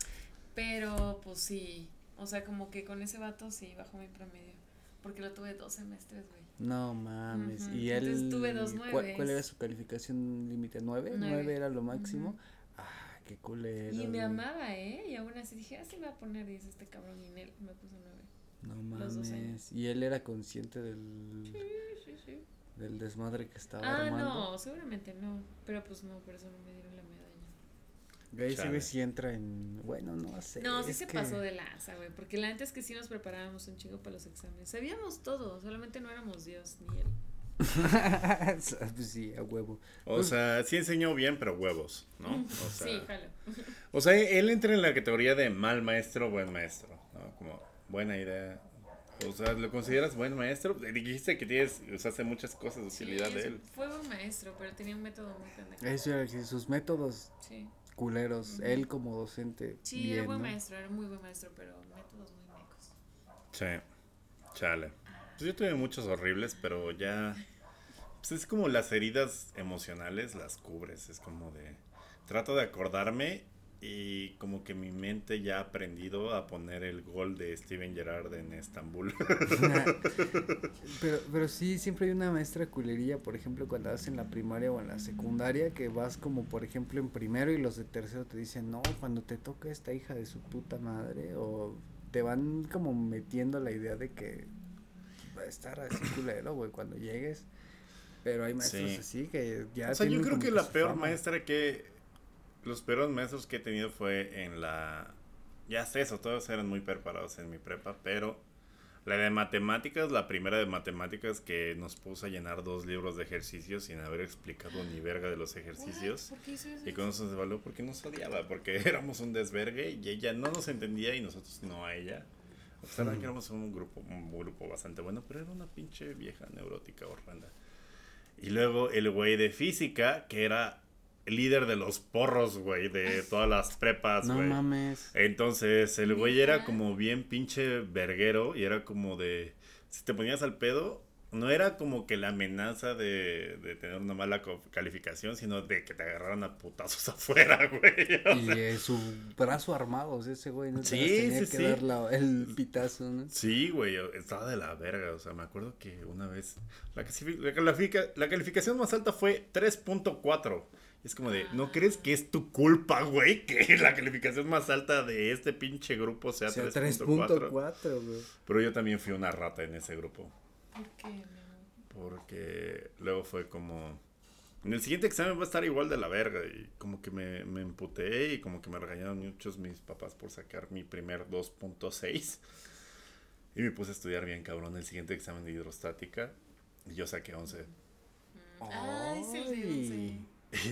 Speaker 3: Pero pues sí, o sea, como que con ese vato sí bajó mi promedio. Porque lo tuve dos semestres, güey.
Speaker 2: No mames.
Speaker 3: Ujú.
Speaker 2: Y él.
Speaker 3: Entonces tuve dos
Speaker 2: ¿cuál,
Speaker 3: nueves.
Speaker 2: cuál era su calificación límite? ¿Nueve?
Speaker 3: Nueve.
Speaker 2: ¿Nueve era lo máximo?
Speaker 3: Ujú.
Speaker 2: Ah, qué culero.
Speaker 3: Y me amaba, ¿eh? Y aún así dije, así me va a poner 10 este cabrón. Y en él me puso nueve.
Speaker 2: No
Speaker 3: los dos
Speaker 2: mames.
Speaker 3: años.
Speaker 2: Y él era consciente del,
Speaker 3: Sí, sí, sí.
Speaker 2: del desmadre que estaba
Speaker 3: Ah,
Speaker 2: armando.
Speaker 3: no, seguramente no. Pero pues no, por eso no me dieron
Speaker 2: ese güey sí entra en. Bueno, no sé.
Speaker 3: No, sí
Speaker 2: es
Speaker 3: se
Speaker 2: que-
Speaker 3: pasó de lanza, güey. Porque la neta es que sí nos preparábamos un chingo para los exámenes. Sabíamos todo, solamente no éramos Dios ni él.
Speaker 2: pues sí, a huevo.
Speaker 1: O sea, sí enseñó bien, pero huevos, ¿no? O sea,
Speaker 3: sí, jalo.
Speaker 1: o sea, él entra en la categoría de mal maestro, buen maestro, ¿no? Como buena idea. O sea, ¿lo consideras buen maestro? Dijiste que tienes, usaste muchas cosas de utilidad
Speaker 3: Sí,
Speaker 1: de él.
Speaker 3: Fue buen maestro, pero tenía un método muy pendejo.
Speaker 2: Eso sus métodos
Speaker 3: Sí.
Speaker 2: Culeros. Él como docente.
Speaker 3: Sí,
Speaker 2: bien,
Speaker 3: era buen
Speaker 2: ¿no?
Speaker 3: maestro, era muy buen maestro, pero métodos muy mecos.
Speaker 1: Sí, chale. Pues yo tuve muchos horribles, pero ya. Pues es como las heridas emocionales las cubres. Es como de. Trato de acordarme y como que mi mente ya ha aprendido a poner el gol de Steven Gerrard en Estambul.
Speaker 2: pero, pero sí, siempre hay una maestra culerilla, por ejemplo, cuando vas en la primaria o en la secundaria, que vas como, por ejemplo, en primero y los de tercero te dicen, no, cuando te toca esta hija de su puta madre, o te van como metiendo la idea de que va a estar así culero, güey, cuando llegues. Pero hay maestros
Speaker 1: Sí.
Speaker 2: así que ya.
Speaker 1: o sea, yo creo que la peor
Speaker 2: fama.
Speaker 1: maestra que. Los peores maestros que he tenido fue en la. Ya sé eso, todos eran muy preparados en mi prepa, pero. La de matemáticas, la primera de matemáticas que nos puso a llenar dos libros de ejercicios sin haber explicado ni verga de los ejercicios.
Speaker 3: ¿Por qué hizo eso?
Speaker 1: Y con eso se evaluó porque nos odiaba, porque éramos un desvergue y ella no nos entendía y nosotros no a ella. O sea, que éramos un grupo, un grupo bastante bueno, pero era una pinche vieja neurótica horrenda. Y luego el güey de física, que era líder de los porros, güey, de todas las prepas,
Speaker 2: No
Speaker 1: güey.
Speaker 2: mames.
Speaker 1: Entonces el güey era como bien pinche verguero y era como de, si te ponías al pedo, no era como que la amenaza de, de tener una mala calificación, sino de que te agarraran a putazos afuera, güey. O
Speaker 2: Y eh, su brazo armado, ese güey no
Speaker 1: Sí,
Speaker 2: tenía
Speaker 1: sí,
Speaker 2: que
Speaker 1: sí.
Speaker 2: dar la- el pitazo, ¿no?
Speaker 1: Sí, güey, estaba de la verga. O sea, me acuerdo que una vez la, la calificación más alta fue 3.4. Es como de, ¿no crees que es tu culpa, güey? Que la calificación más alta de este pinche grupo sea,
Speaker 2: O sea,
Speaker 1: 3.4.
Speaker 2: 3.4, güey.
Speaker 1: Pero yo también fui una rata en ese grupo.
Speaker 3: ¿Por qué, amor?
Speaker 1: Porque luego fue como. En el siguiente examen va a estar igual de la verga. Y como que me, me emputé y como que me regañaron muchos mis papás por sacar mi primer 2.6. Y me puse a estudiar bien cabrón el siguiente examen de hidrostática. Y yo saqué 11.
Speaker 3: Mm. Ay.
Speaker 2: Ay.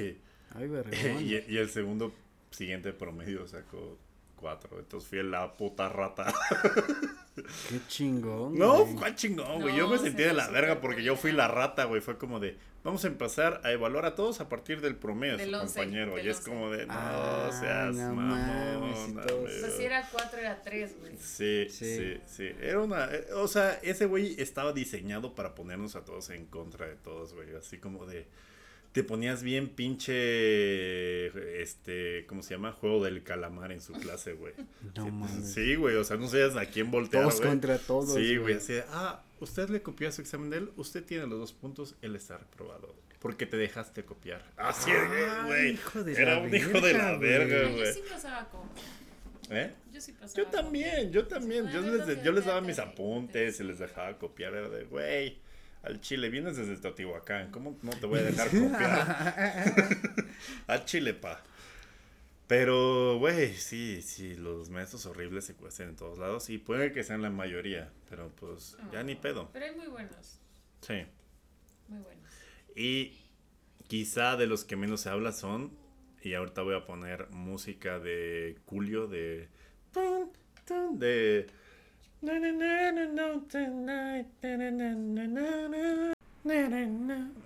Speaker 1: Y,
Speaker 2: Ay, vergón.
Speaker 1: y- y el segundo siguiente promedio sacó 4. Entonces fui la puta rata.
Speaker 2: Qué chingón.
Speaker 1: No,
Speaker 2: güey.
Speaker 1: fue chingón, güey. yo
Speaker 3: No,
Speaker 1: me
Speaker 3: se
Speaker 1: sentí de la verga porque yo fui la rata, güey. Fue como de, vamos a empezar a evaluar a todos a partir del promedio de su compañero.
Speaker 3: del
Speaker 1: Y es como de, no
Speaker 2: Ah,
Speaker 1: seas
Speaker 2: no
Speaker 1: mamón.
Speaker 2: todos-
Speaker 3: O sea, si era 4, era 3, güey.
Speaker 1: Sí,
Speaker 2: Sí.
Speaker 1: sí, sí, Era una, eh, o sea, ese güey estaba diseñado para ponernos a todos en contra de todos, güey. Así como de, te ponías bien pinche, este, ¿cómo se llama? Juego del calamar en su clase, güey.
Speaker 2: No mames.
Speaker 1: Sí, güey, o sea, no sabías a quién voltear,
Speaker 2: Todos contra todos.
Speaker 1: Sí, güey, así de, ah, usted le copió a su examen de él, usted tiene los dos puntos, él está reprobado. Porque te dejaste copiar. Así de,
Speaker 2: Ay,
Speaker 1: güey.
Speaker 2: hijo de
Speaker 1: Era
Speaker 2: la
Speaker 1: un hijo de la
Speaker 2: verga,
Speaker 3: Ah,
Speaker 1: güey.
Speaker 3: yo sí pasaba con.
Speaker 1: ¿Eh?
Speaker 3: Yo sí pasaba
Speaker 1: Yo también, yo también.
Speaker 3: Ah,
Speaker 1: Yo les,
Speaker 3: también,
Speaker 1: yo les daba mis apuntes y les dejaba copiar. Era de, güey, al Chile, vienes desde Teotihuacán. ¿Cómo no te voy a dejar copiar? al Chile, pa. Pero, güey, sí, sí, los maestros horribles se cuestan en todos lados. Y puede que sean la mayoría, pero pues ya ni pedo.
Speaker 3: Pero hay muy buenos.
Speaker 1: Sí.
Speaker 3: Muy buenos.
Speaker 1: Y quizá de los que menos se habla son Y ahorita voy a poner música de Julio de. de.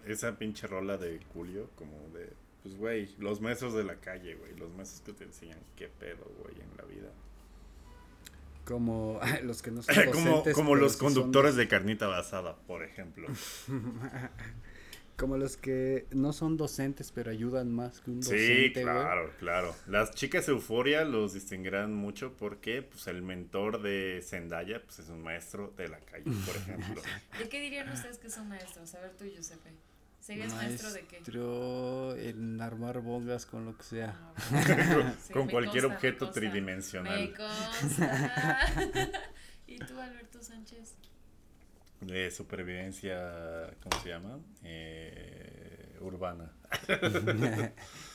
Speaker 1: Esa pinche rola de Julio, como de. Pues, güey, los maestros de la calle, güey. Los maestros que te enseñan qué pedo, güey, en la vida.
Speaker 2: Como los que no son
Speaker 1: como,
Speaker 2: docentes,
Speaker 1: como los conductores de carnita basada, por ejemplo.
Speaker 2: como los que no son docentes, pero ayudan más que un
Speaker 1: Sí,
Speaker 2: docente, güey.
Speaker 1: claro, claro. Las chicas Euforia los distinguirán mucho porque pues el mentor de Zendaya pues es un maestro de la calle, por ejemplo.
Speaker 3: ¿De qué dirían ustedes que son maestros? A ver tú, Giuseppe. ¿Serías maestro de qué?
Speaker 2: Maestro en armar bongas con lo que sea.
Speaker 3: Ah, sí,
Speaker 1: Con
Speaker 3: me
Speaker 1: cualquier
Speaker 3: consta, me
Speaker 1: objeto
Speaker 3: consta.
Speaker 1: tridimensional.
Speaker 3: Me consta. ¿Y tú, Alberto Sánchez?
Speaker 1: De supervivencia, ¿cómo se llama? Eh, urbana.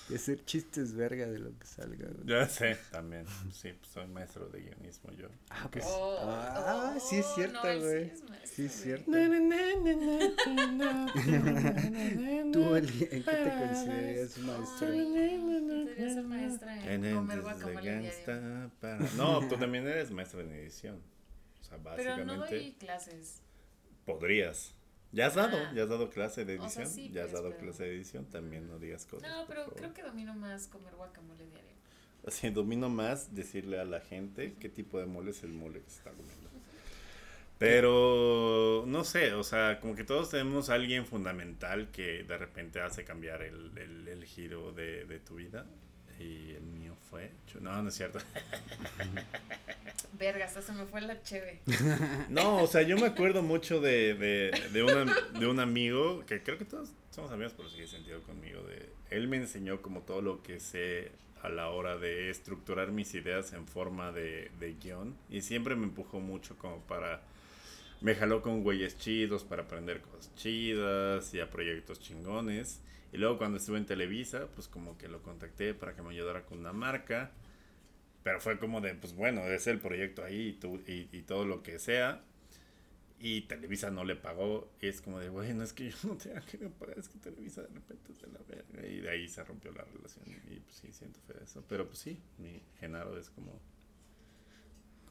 Speaker 2: de hacer chistes verga de lo que salga. güey.
Speaker 1: Ya sé, también. Sí, pues soy maestro de guionismo yo.
Speaker 2: Ah, pues.
Speaker 3: Oh,
Speaker 2: ah, sí es
Speaker 3: oh,
Speaker 2: cierto,
Speaker 3: no,
Speaker 2: güey. Sí es cierto. ¿Tú, Eli, en qué te considerarías un maestro?
Speaker 3: Ser maestra en comer guacamole
Speaker 1: para- No, tú también eres maestro en edición. O sea,
Speaker 3: Pero
Speaker 1: básicamente
Speaker 3: no doy clases.
Speaker 1: Podrías. Ya has dado,
Speaker 3: Ah.
Speaker 1: ya has dado clase de
Speaker 3: O sea,
Speaker 1: edición.
Speaker 3: sí,
Speaker 1: ya has
Speaker 3: pues,
Speaker 1: dado
Speaker 3: pero-
Speaker 1: clase de edición, también no digas cosas.
Speaker 3: No, pero creo que domino más comer guacamole diario.
Speaker 1: Así domino más decirle a la gente qué tipo de mole es el mole que se está comiendo. Pero no sé, o sea, como que todos tenemos a alguien fundamental que de repente hace cambiar el, el- el giro de, de tu vida. Y el mío fue. Chu- No, no es cierto.
Speaker 3: Verga, hasta se me fue la cheve.
Speaker 1: No, o sea, yo me acuerdo mucho de, de, de, una- de un amigo que creo que todos somos amigos, pero sigue sentido conmigo. De, él me enseñó como todo lo que sé a la hora de estructurar mis ideas en forma de, de guion. Y siempre me empujó mucho como para... Me jaló con güeyes chidos para aprender cosas chidas y a proyectos chingones. Y luego cuando estuve en Televisa, pues como que lo contacté para que me ayudara con una marca. Pero fue como de, pues bueno, es el proyecto ahí y, y, todo lo que sea. Y Televisa no le pagó. Y es como de, bueno, es que yo no tengo que pagar, es que Televisa de repente es de la verga. Y de ahí se rompió la relación. Y pues sí, siento fe de eso. Pero pues sí, mi Genaro es como,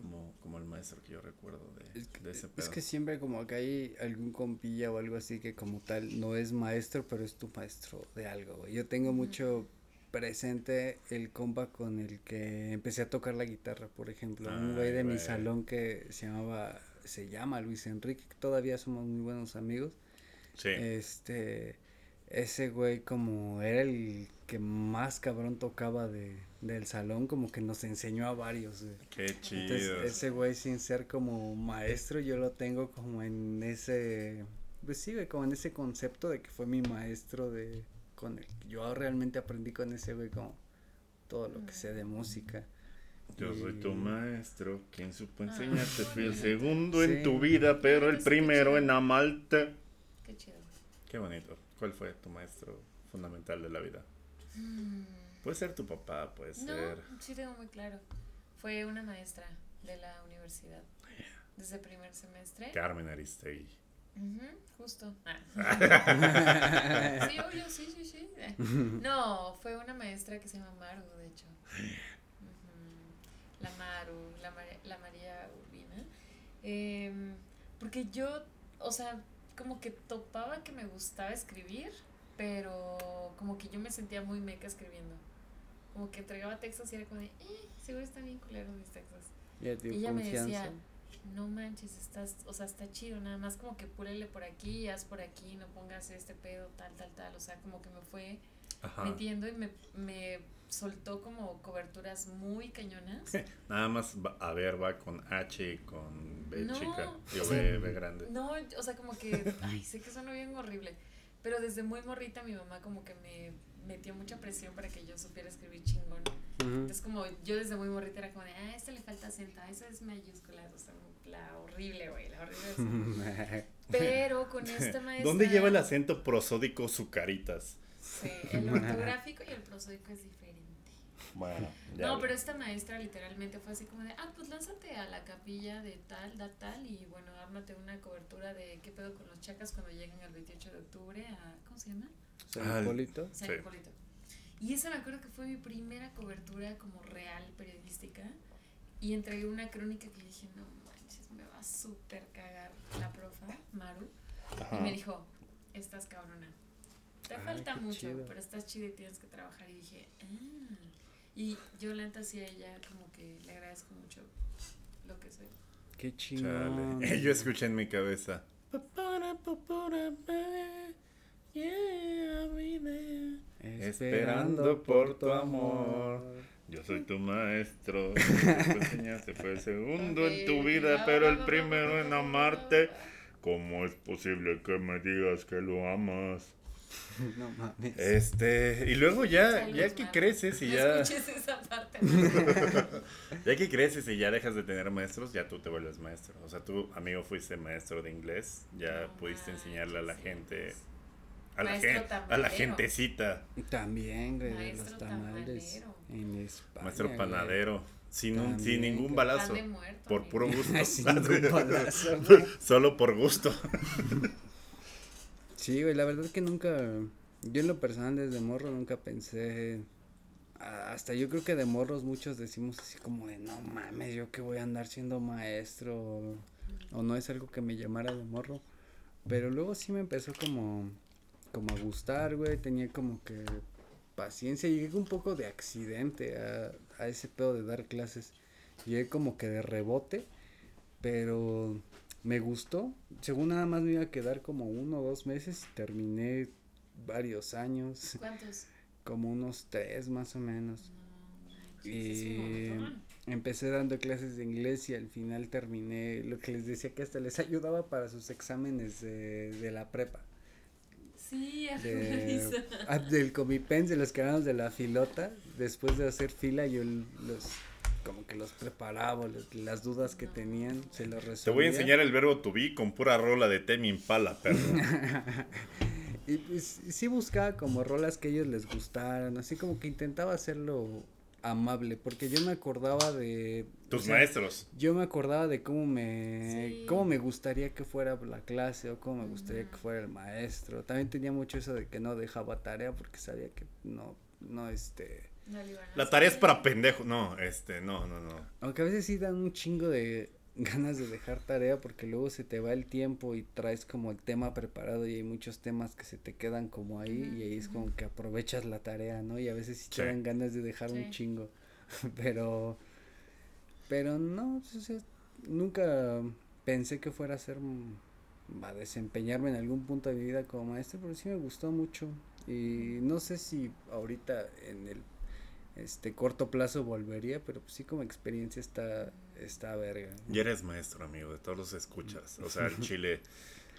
Speaker 1: como, como el maestro que yo recuerdo de,
Speaker 2: Es que,
Speaker 1: de ese
Speaker 2: es
Speaker 1: pedo.
Speaker 2: que siempre como que hay algún compilla o algo así que como tal no es maestro, pero es tu maestro de algo, güey. Yo tengo mucho presente el compa con el que empecé a tocar la guitarra, por ejemplo. un güey de mi salón que se llamaba, se llama Luis Enrique, que todavía somos muy buenos amigos.
Speaker 1: Sí.
Speaker 2: Este, ese güey como era el que más cabrón tocaba de, del salón, como que nos enseñó a varios, güey.
Speaker 1: Qué chido.
Speaker 2: Entonces, ese güey sin ser como maestro, yo lo tengo como en ese, pues sí, güey, como en ese concepto de que fue mi maestro de, con el que yo realmente aprendí con ese güey como todo lo que sé de música.
Speaker 1: Yo soy tu
Speaker 2: Y-
Speaker 1: maestro, quien supo
Speaker 3: Ah,
Speaker 1: enseñarte. Fui el segundo en tu vida, pero el primero en amarte.
Speaker 3: Qué chido.
Speaker 1: Qué bonito. ¿Cuál fue tu maestro fundamental de la vida?
Speaker 3: Mm,
Speaker 1: Puede ser tu papá, puede
Speaker 3: No,
Speaker 1: ser.
Speaker 3: sí tengo muy claro. Fue una maestra de la universidad. Desde primer semestre.
Speaker 1: Carmen Aristegui.
Speaker 3: Ujú, justo. Ah. sí, obvio, sí, sí, sí. No, fue una maestra que se llama Maru, de hecho. Ujú. La Maru, la, María- la María Urbina. Em, porque yo, o sea, como que topaba que me gustaba escribir, pero como que yo me sentía muy meca escribiendo. Como que entregaba textos y era como de, eh, seguro están bien culeros mis textos. Y ella me
Speaker 2: confianza.
Speaker 3: decía, no manches, estás, o sea, está chido, nada más como que púrele por aquí, haz por aquí, no pongas este pedo, tal, tal, tal, o sea, como que me fue
Speaker 1: Ajá.
Speaker 3: metiendo y me, me soltó como coberturas muy cañonas.
Speaker 1: Nada más, a ver, va con H con B
Speaker 3: No,
Speaker 1: chica. Yo
Speaker 3: sea,
Speaker 1: B, B grande.
Speaker 3: No, o sea, como que, ay, sé que suena bien horrible, pero desde muy morrita mi mamá como que me metió mucha presión para que yo supiera escribir chingón.
Speaker 2: Ujú.
Speaker 3: Entonces como yo desde muy morrita era como de, ah, esto le falta acento, ah, eso es mayúscula, o sea, la horrible, güey, la horrible. Pero con esta maestra...
Speaker 1: ¿Dónde lleva el acento prosódico Sucaritas?
Speaker 3: Sí, el ortográfico y el prosódico es diferente.
Speaker 1: Bueno, ya.
Speaker 3: No,
Speaker 1: vi.
Speaker 3: pero esta maestra literalmente fue así como de, ah, pues lánzate a la capilla de tal, da tal, y bueno, ármate una cobertura de qué pedo con los chacas cuando lleguen el 28 de octubre a, ¿cómo se llama?
Speaker 2: San Hipólito.
Speaker 3: San
Speaker 1: Sí.
Speaker 3: Hipólito. Y esa me acuerdo que fue mi primera cobertura como real periodística. Y entregué una crónica que dije, no manches, me va a súper cagar la profa, Maru. Y me dijo, estás cabrona. Te
Speaker 2: Ay,
Speaker 3: falta mucho,
Speaker 2: chido.
Speaker 3: pero estás chida y tienes que trabajar. Y dije, ah. Y yo la neta sí a ella como que le agradezco mucho lo que soy.
Speaker 2: Qué.
Speaker 1: Chale. Yo escuché en mi cabeza. Esperando por tu amor. Yo soy tu maestro. Tú enseñaste fue el segundo en tu vida, pero el primero en amarte. ¿Cómo es posible que me digas que lo amas?
Speaker 2: No mames.
Speaker 1: Este, y luego ya,
Speaker 3: Saludos,
Speaker 1: ya que creces y
Speaker 3: No
Speaker 1: ya,
Speaker 3: escuches esa parte.
Speaker 1: Ya que creces y ya dejas de tener maestros, ya tú te vuelves maestro. O sea, tú, amigo, fuiste maestro de inglés, ya
Speaker 3: No
Speaker 1: pudiste enseñarle a la gente. A la,
Speaker 3: Maestro
Speaker 1: gen- a la gentecita,
Speaker 2: También, güey,
Speaker 3: Maestro
Speaker 2: los tamales
Speaker 3: tamalero.
Speaker 2: en España.
Speaker 1: maestro
Speaker 2: güey.
Speaker 1: panadero, sin, un, sin ningún balazo,
Speaker 3: muerto,
Speaker 1: por puro gusto.
Speaker 2: Sin ningún balazo, güey.
Speaker 1: Solo por gusto.
Speaker 2: Sí, güey, la verdad que nunca, yo en lo personal desde morro nunca pensé, hasta yo creo que de morros muchos decimos así como de, no mames, yo que voy a andar siendo maestro, o, o no es algo que me llamara de morro, pero luego sí me empezó como, como a gustar, güey, tenía como que paciencia, llegué un poco de accidente a, a ese pedo de dar clases, llegué como que de rebote, pero me gustó. Según nada más me iba a quedar como uno o dos meses terminé varios años,
Speaker 3: ¿Cuántos?
Speaker 2: como unos tres más o menos.
Speaker 3: No es un
Speaker 2: Y empecé dando clases de inglés y al final terminé lo que les decía que hasta les ayudaba para sus exámenes de, de la prepa.
Speaker 3: Sí, a
Speaker 2: De, ah, del comipens, de los que éramos de la filota, después de hacer fila yo los como que los preparaba, los- las dudas que tenían, se los resolvía.
Speaker 1: Te voy a enseñar el verbo to be con pura rola de Temi Impala, perro.
Speaker 2: Y pues sí buscaba como rolas que a ellos les gustaran, así como que intentaba hacerlo amable, porque yo me acordaba de...
Speaker 1: Tus
Speaker 2: o sea,
Speaker 1: maestros.
Speaker 2: Yo me acordaba de cómo me,
Speaker 3: Sí.
Speaker 2: cómo me gustaría que fuera la clase o cómo me gustaría que fuera el maestro. También tenía mucho eso de que no dejaba tarea porque sabía que no, no este...
Speaker 3: No
Speaker 1: La tarea es para pendejos. No, este, no, no, no.
Speaker 2: Aunque a veces sí dan un chingo de ganas de dejar tarea porque luego se te va el tiempo y traes como el tema preparado y hay muchos temas que se te quedan como ahí y ahí es como que aprovechas la tarea, ¿no? Y a veces sí te dan ganas de dejar un chingo. pero pero no, o sea, nunca pensé que fuera a ser mm, a desempeñarme en algún punto de mi vida como maestro, pero sí me gustó mucho y no sé si ahorita en el este corto plazo volvería, pero pues sí como experiencia está está verga.
Speaker 1: Y eres maestro, amigo, de todos los escuchas. O sea, el Chile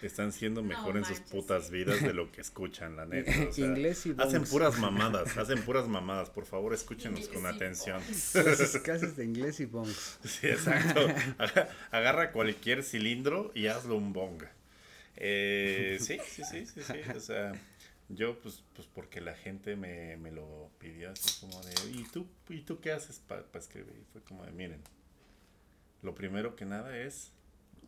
Speaker 1: están siendo
Speaker 3: No
Speaker 1: mejor en sus
Speaker 3: manches,
Speaker 1: putas
Speaker 3: sí.
Speaker 1: vidas de lo que escuchan, la neta. O sea,
Speaker 2: Inglés y
Speaker 1: hacen puras mamadas, hacen puras mamadas. Por favor, escúchenos con atención.
Speaker 2: Sus clases de inglés y bongs.
Speaker 1: Sí, exacto. Aga- Agarra cualquier cilindro y hazlo un bong. Eh, sí, sí, sí, sí, sí. O sea, yo, pues, pues porque la gente me, me lo pidió así como de, ¿y tú, ¿y tú qué haces para escribir? Y fue como de, miren, lo primero que nada es,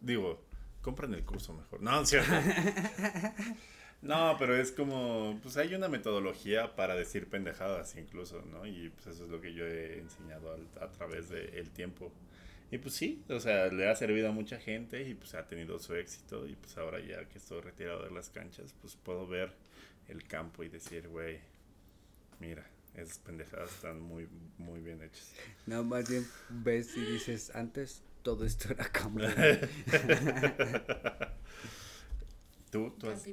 Speaker 1: digo, compren el curso mejor. No, cierto. No, pero es como, pues hay una metodología para decir pendejadas incluso, ¿no? Y pues eso es lo que yo he enseñado al- a, través del tiempo. Y pues sí, o sea, le ha servido a mucha gente y pues ha tenido su éxito y pues ahora ya que estoy retirado de las canchas, pues puedo ver el campo y decir, güey, mira, esas pendejadas están muy, muy bien hechas.
Speaker 2: No, más bien ves y dices, antes todo esto era como...
Speaker 1: ¿Tú, tú, has-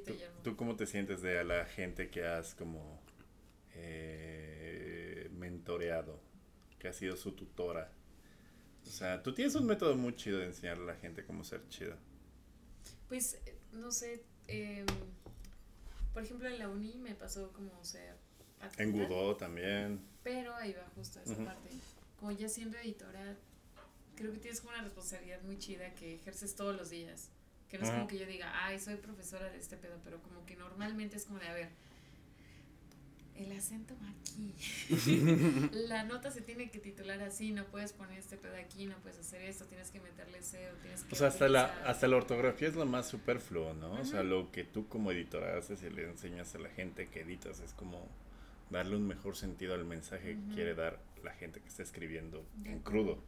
Speaker 1: tú- cómo te sientes de a la gente que has como eh, mentoreado, que has sido su tutora? O sea, tú tienes un método muy chido de enseñarle a la gente cómo ser chido.
Speaker 3: Pues, eh, no sé, em, por ejemplo, en la uni me pasó como ser
Speaker 1: En Godot también.
Speaker 3: Pero ahí va justo esa parte. Como ya siendo editora, creo que tienes como una responsabilidad muy chida que ejerces todos los días. Que no es como que yo diga, ay, soy profesora de este pedo, pero como que normalmente es como de, a ver, el acento va aquí. la nota se tiene que titular así, no puedes poner este pedo aquí, no puedes hacer esto, tienes que meterle SEO, tienes que...
Speaker 1: O sea, hasta la, hasta la ortografía es lo más superfluo, ¿no? O sea, lo que tú como editora haces y le enseñas a la gente que editas es como darle un mejor sentido al mensaje que quiere dar la gente que está escribiendo en crudo.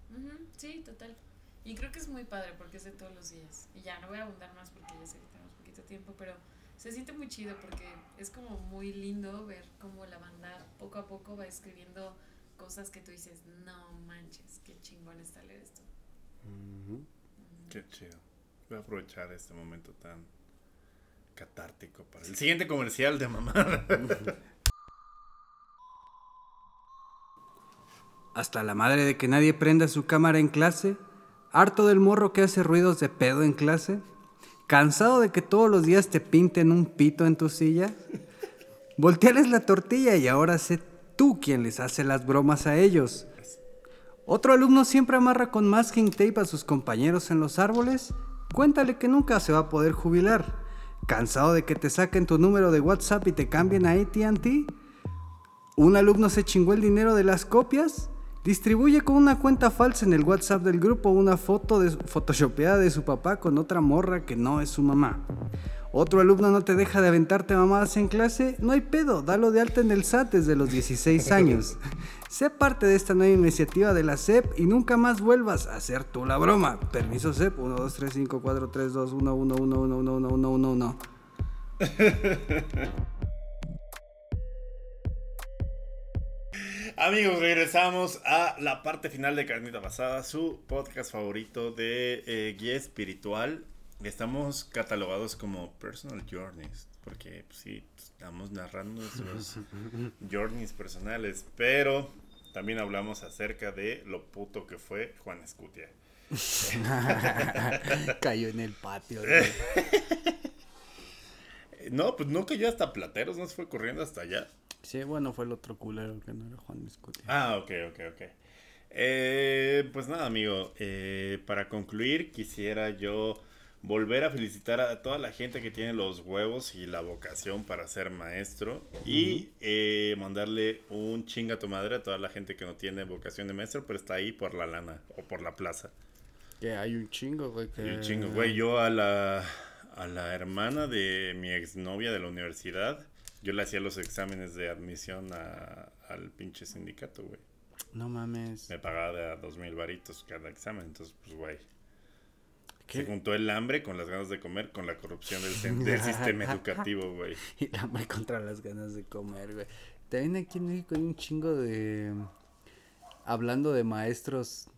Speaker 3: Sí, total. Y creo que es muy padre porque es de todos los días. Y ya, no voy a abundar más porque ya sé que tenemos poquito tiempo, pero se siente muy chido porque es como muy lindo ver cómo la banda poco a poco va escribiendo cosas que tú dices, no manches, qué chingón está leer esto.
Speaker 1: Qué chido. Voy a aprovechar este momento tan catártico para el siguiente comercial de mamá.
Speaker 2: Hasta la madre de que nadie prenda su cámara en clase, harto del morro que hace ruidos de pedo en clase, cansado de que todos los días te pinten un pito en tu silla, volteales la tortilla y ahora sé tú quien les hace las bromas a ellos. Otro alumno siempre amarra con masking tape a sus compañeros en los árboles, cuéntale que nunca se va a poder jubilar. ¿Cansado de que te saquen tu número de WhatsApp y te cambien a ATT? ¿Un alumno se chingó el dinero de las copias? Distribuye con una cuenta falsa en el WhatsApp del grupo una foto de, photoshopeada de su papá con otra morra que no es su mamá. Otro alumno no te deja de aventarte mamadas en clase, no hay pedo, dalo de alta en el SAT desde los 16 años. sé parte de esta nueva iniciativa de la SEP y nunca más vuelvas a hacer tú la broma. Permiso SEP 1, 2, 3, 5, 4, 3, 2, 1, 1, 1, 1, 1, 1, 1, 1, 1.
Speaker 1: Amigos, regresamos a la parte final de Carnita Pasada, su podcast favorito de eh, guía espiritual. Estamos catalogados como personal journeys, porque pues, sí, estamos narrando nuestros journeys personales, pero también hablamos acerca de lo puto que fue Juan Escutia.
Speaker 2: Cayó en el patio.
Speaker 1: no, pues no cayó hasta Plateros, no se fue corriendo hasta allá.
Speaker 2: Sí, bueno, fue el otro culero que no era Juan Escutia.
Speaker 1: Ah, ok, ok, ok. Eh, pues nada, amigo. Eh, para concluir, quisiera yo volver a felicitar a toda la gente que tiene los huevos y la vocación para ser maestro. Y eh, mandarle un chinga a tu madre a toda la gente que no tiene vocación de maestro, pero está ahí por la lana o por la plaza.
Speaker 2: Que hay un chingo, güey. Que...
Speaker 1: Hay un chingo, güey. Yo a la, a la hermana de mi exnovia de la universidad yo le hacía los exámenes de admisión a, al pinche sindicato, güey.
Speaker 2: No mames.
Speaker 1: Me pagaba de a dos mil varitos cada examen, entonces, pues, güey. Se juntó el hambre con las ganas de comer, con la corrupción del, del sistema educativo, güey.
Speaker 2: Y el hambre contra las ganas de comer, güey. También aquí en México hay un chingo de... Hablando de maestros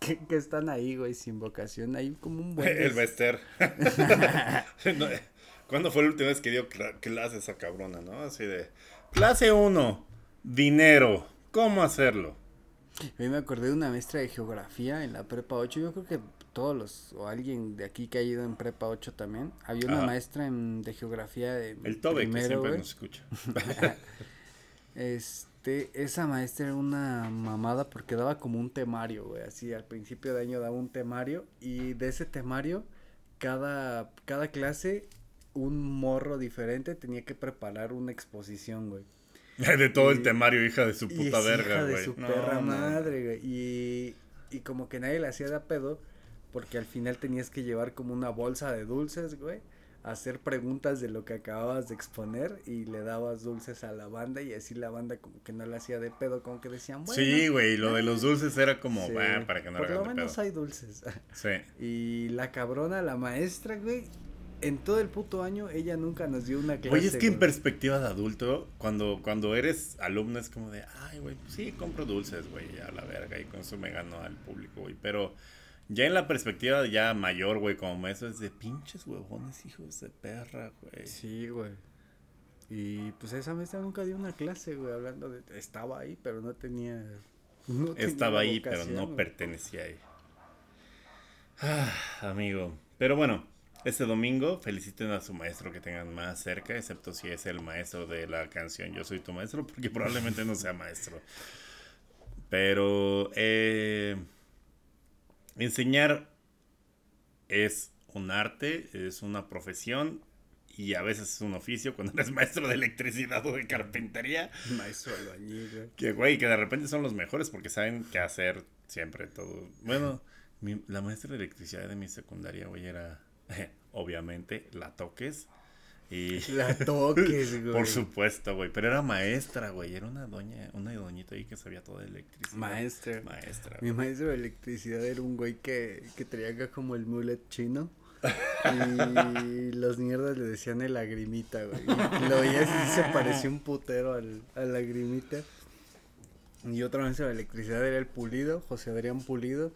Speaker 2: que, que están ahí, güey, sin vocación. Hay como un buen...
Speaker 1: El Bester. no, ¿Cuándo fue la última vez que dio clase esa cabrona, no? Así de, clase 1, dinero, ¿cómo hacerlo?
Speaker 2: A mí me acordé de una maestra de geografía en la prepa 8, yo creo que todos los, o alguien de aquí que ha ido en prepa 8 también, había una maestra en, de geografía de
Speaker 1: El Tobe, que siempre nos escucha.
Speaker 2: este, esa maestra era una mamada porque daba como un temario, güey, así al principio de año daba un temario y de ese temario cada, cada clase un morro diferente tenía que preparar una exposición, güey.
Speaker 1: De todo el temario, hija de su puta verga, güey.
Speaker 2: de su perra madre, güey. Y, y como que nadie le hacía de pedo, porque al final tenías que llevar como una bolsa de dulces, güey. Hacer preguntas de lo que acababas de exponer y le dabas dulces a la banda y así la banda como que no le hacía de pedo, como que decían, bueno.
Speaker 1: Sí, güey, lo de los dulces era como, sí, para que no
Speaker 2: Por lo menos hay dulces.
Speaker 1: Sí.
Speaker 2: Y la cabrona, la maestra, güey, en todo el puto año ella nunca nos dio una clase.
Speaker 1: Oye, es que en perspectiva de adulto, cuando, cuando eres alumno es como de, ay, güey, sí, compro dulces, güey, a la verga, y con eso me gano al público, güey. Pero ya en la perspectiva ya mayor, güey, como maestro, es de pinches huevones, hijos de perra, güey.
Speaker 2: Sí, güey. Y pues esa maestra nunca dio una clase, güey, hablando de, estaba ahí, pero no tenía...
Speaker 1: No estaba ahí, pero no pertenecía ahí. Ah, amigo. Pero bueno, este domingo feliciten a su maestro que tengan más cerca, excepto si es el maestro de la canción Yo soy tu maestro, porque probablemente no sea maestro. Pero eh, enseñar es un arte, es una profesión y a veces es un oficio cuando eres maestro de electricidad o de carpintería.
Speaker 2: Maestro albañil.
Speaker 1: Que güey, que de repente son los mejores porque saben qué hacer siempre todo. Bueno, la maestra de electricidad de mi secundaria, güey, era obviamente, la toques. Y
Speaker 2: La toques, güey.
Speaker 1: por supuesto, güey, pero era maestra, güey, era una doña, una doñita ahí que sabía toda de electricidad.
Speaker 2: Maestra.
Speaker 1: Maestra.
Speaker 2: Mi
Speaker 1: güey.
Speaker 2: maestro de electricidad era un güey que, que traía acá como el mulet chino. Y los mierdas le decían el lagrimita, güey. Y lo veías y se parecía un putero al, al lagrimita. Y otro maestro de electricidad era el Pulido, José Adrián Pulido.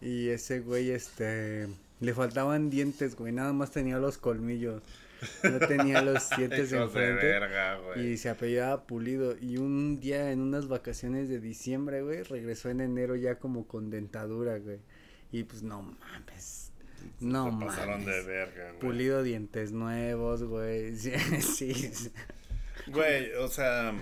Speaker 2: Y ese güey, este, le faltaban dientes, güey. Nada más tenía los colmillos. No tenía los dientes enfrente.
Speaker 1: verga, güey.
Speaker 2: Y se apellidaba Pulido. Y un día en unas vacaciones de diciembre, güey, regresó en enero ya como con dentadura, güey. Y pues no mames. No
Speaker 1: Se pasaron de verga, güey.
Speaker 2: Pulido dientes nuevos, güey. Sí.
Speaker 1: Güey, o sea,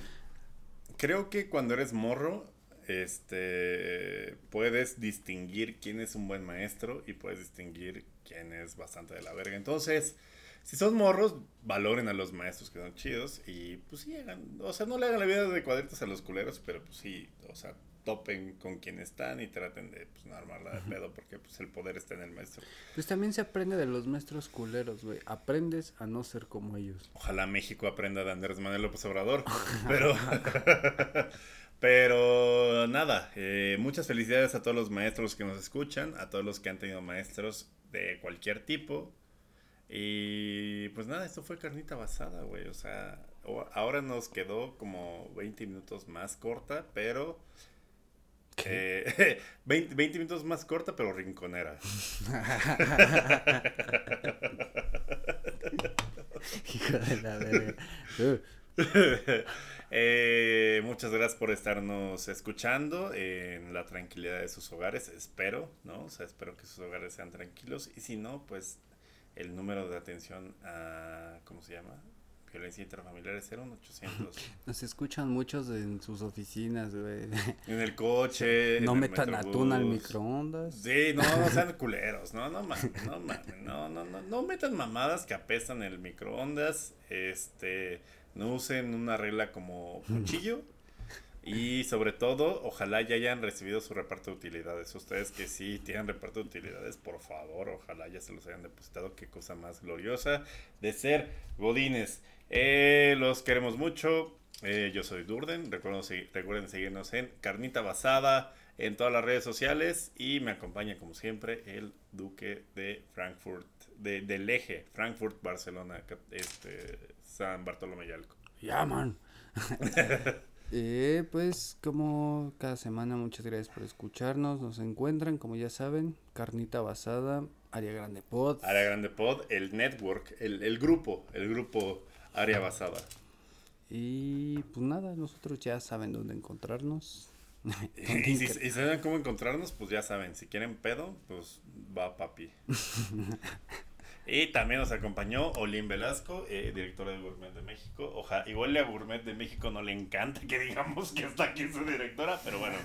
Speaker 1: creo que cuando eres morro, este, puedes distinguir quién es un buen maestro y puedes distinguir quién es bastante de la verga. Entonces, si son morros, valoren a los maestros que son chidos y pues sí, hagan, o sea, no le hagan la vida de cuadritos a los culeros, pero pues sí, o sea, topen con quien están y traten de pues no armarla de pedo porque pues el poder está en el maestro.
Speaker 2: Pues también se aprende de los maestros culeros, güey. Aprendes a no ser como ellos.
Speaker 1: Ojalá México aprenda de Andrés Manuel López Obrador. Pero, pero nada, eh, muchas felicidades a todos los maestros que nos escuchan, a todos los que han tenido maestros de cualquier tipo. Y pues nada, esto fue carnita basada, güey. O sea, ahora nos quedó como 20 minutos más corta, pero... eh, 20, 20 minutos más corta, pero rinconera.
Speaker 2: Hijo de la verga.
Speaker 1: Eh, muchas gracias por estarnos escuchando en la tranquilidad de sus hogares, espero, ¿no? O sea, espero que sus hogares sean tranquilos y si no, pues el número de atención a, ¿cómo se llama? Violencia intrafamiliar es 01800.
Speaker 2: Nos escuchan muchos en sus oficinas, güey.
Speaker 1: en el coche.
Speaker 2: No
Speaker 1: en
Speaker 2: metan atún al microondas.
Speaker 1: Sí, no, no sean culeros, no, no mames, no mames, no, no, no, no metan mamadas que apestan el microondas, este, no usen una regla como cuchillo. Y sobre todo, ojalá ya hayan recibido su reparto de utilidades, ustedes que sí tienen reparto de utilidades, por favor, ojalá ya se los hayan depositado, qué cosa más gloriosa de ser godines, Eh, los queremos mucho, eh, yo soy Durden, recuerden, recuerden seguirnos en Carnita Basada, en todas las redes sociales. Y me acompaña como siempre el duque de Frankfurt, de, del eje, Frankfurt, Barcelona, ca- este, San Bartolomé Yalco.
Speaker 2: Ya, man. eh, pues como cada semana, muchas gracias por escucharnos. Nos encuentran, como ya saben, Carnita Basada, Área Grande Pod.
Speaker 1: Área Grande Pod, el network, el, el grupo, el grupo Área Basada.
Speaker 2: Y pues nada, nosotros ya saben dónde encontrarnos.
Speaker 1: Y si, y saben cómo encontrarnos, pues ya saben, si quieren pedo, pues va papi. y también nos acompañó Olin Velasco, eh, directora de Gourmet de México. Ojalá, igual a Gourmet de México no le encanta que digamos que está aquí su directora, pero bueno,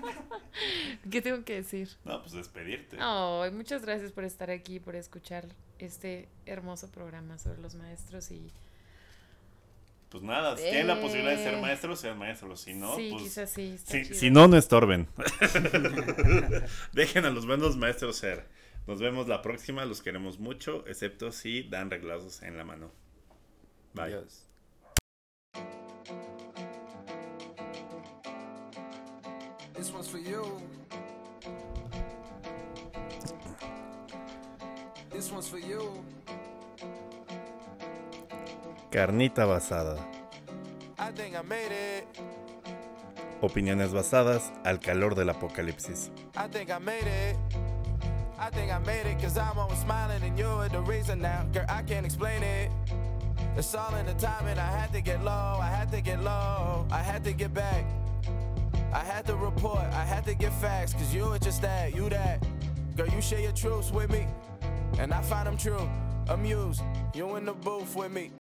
Speaker 3: ¿Qué tengo que decir?
Speaker 1: no, pues despedirte.
Speaker 3: Ay, muchas gracias por estar aquí, por escuchar este hermoso programa sobre los maestros y
Speaker 1: Pues nada, si tienen la posibilidad de ser
Speaker 3: Eh.
Speaker 1: maestros, sean maestros. Si no,
Speaker 3: sí,
Speaker 1: pues.
Speaker 3: quizás sí.
Speaker 1: Si, si no, no estorben. Dejen a los buenos maestros ser. Nos vemos la próxima, los queremos mucho, excepto si dan reglazos en la mano. Bye.
Speaker 2: Adiós.
Speaker 4: This one's for you. This one's for you.
Speaker 1: Carnita basada.
Speaker 4: I think I made it.
Speaker 1: Opiniones basadas al calor del apocalipsis.
Speaker 4: I think I made it. I think I made it cause I'm always smiling and you're the reason now. Girl, I can't explain it. It's all in the timing. I had to get low. I had to get low. I had to get back. I had to report. I had to get facts cause you were just that. You that. Girl, you share your truths with me. And I find them true. Amused. You in the booth with me.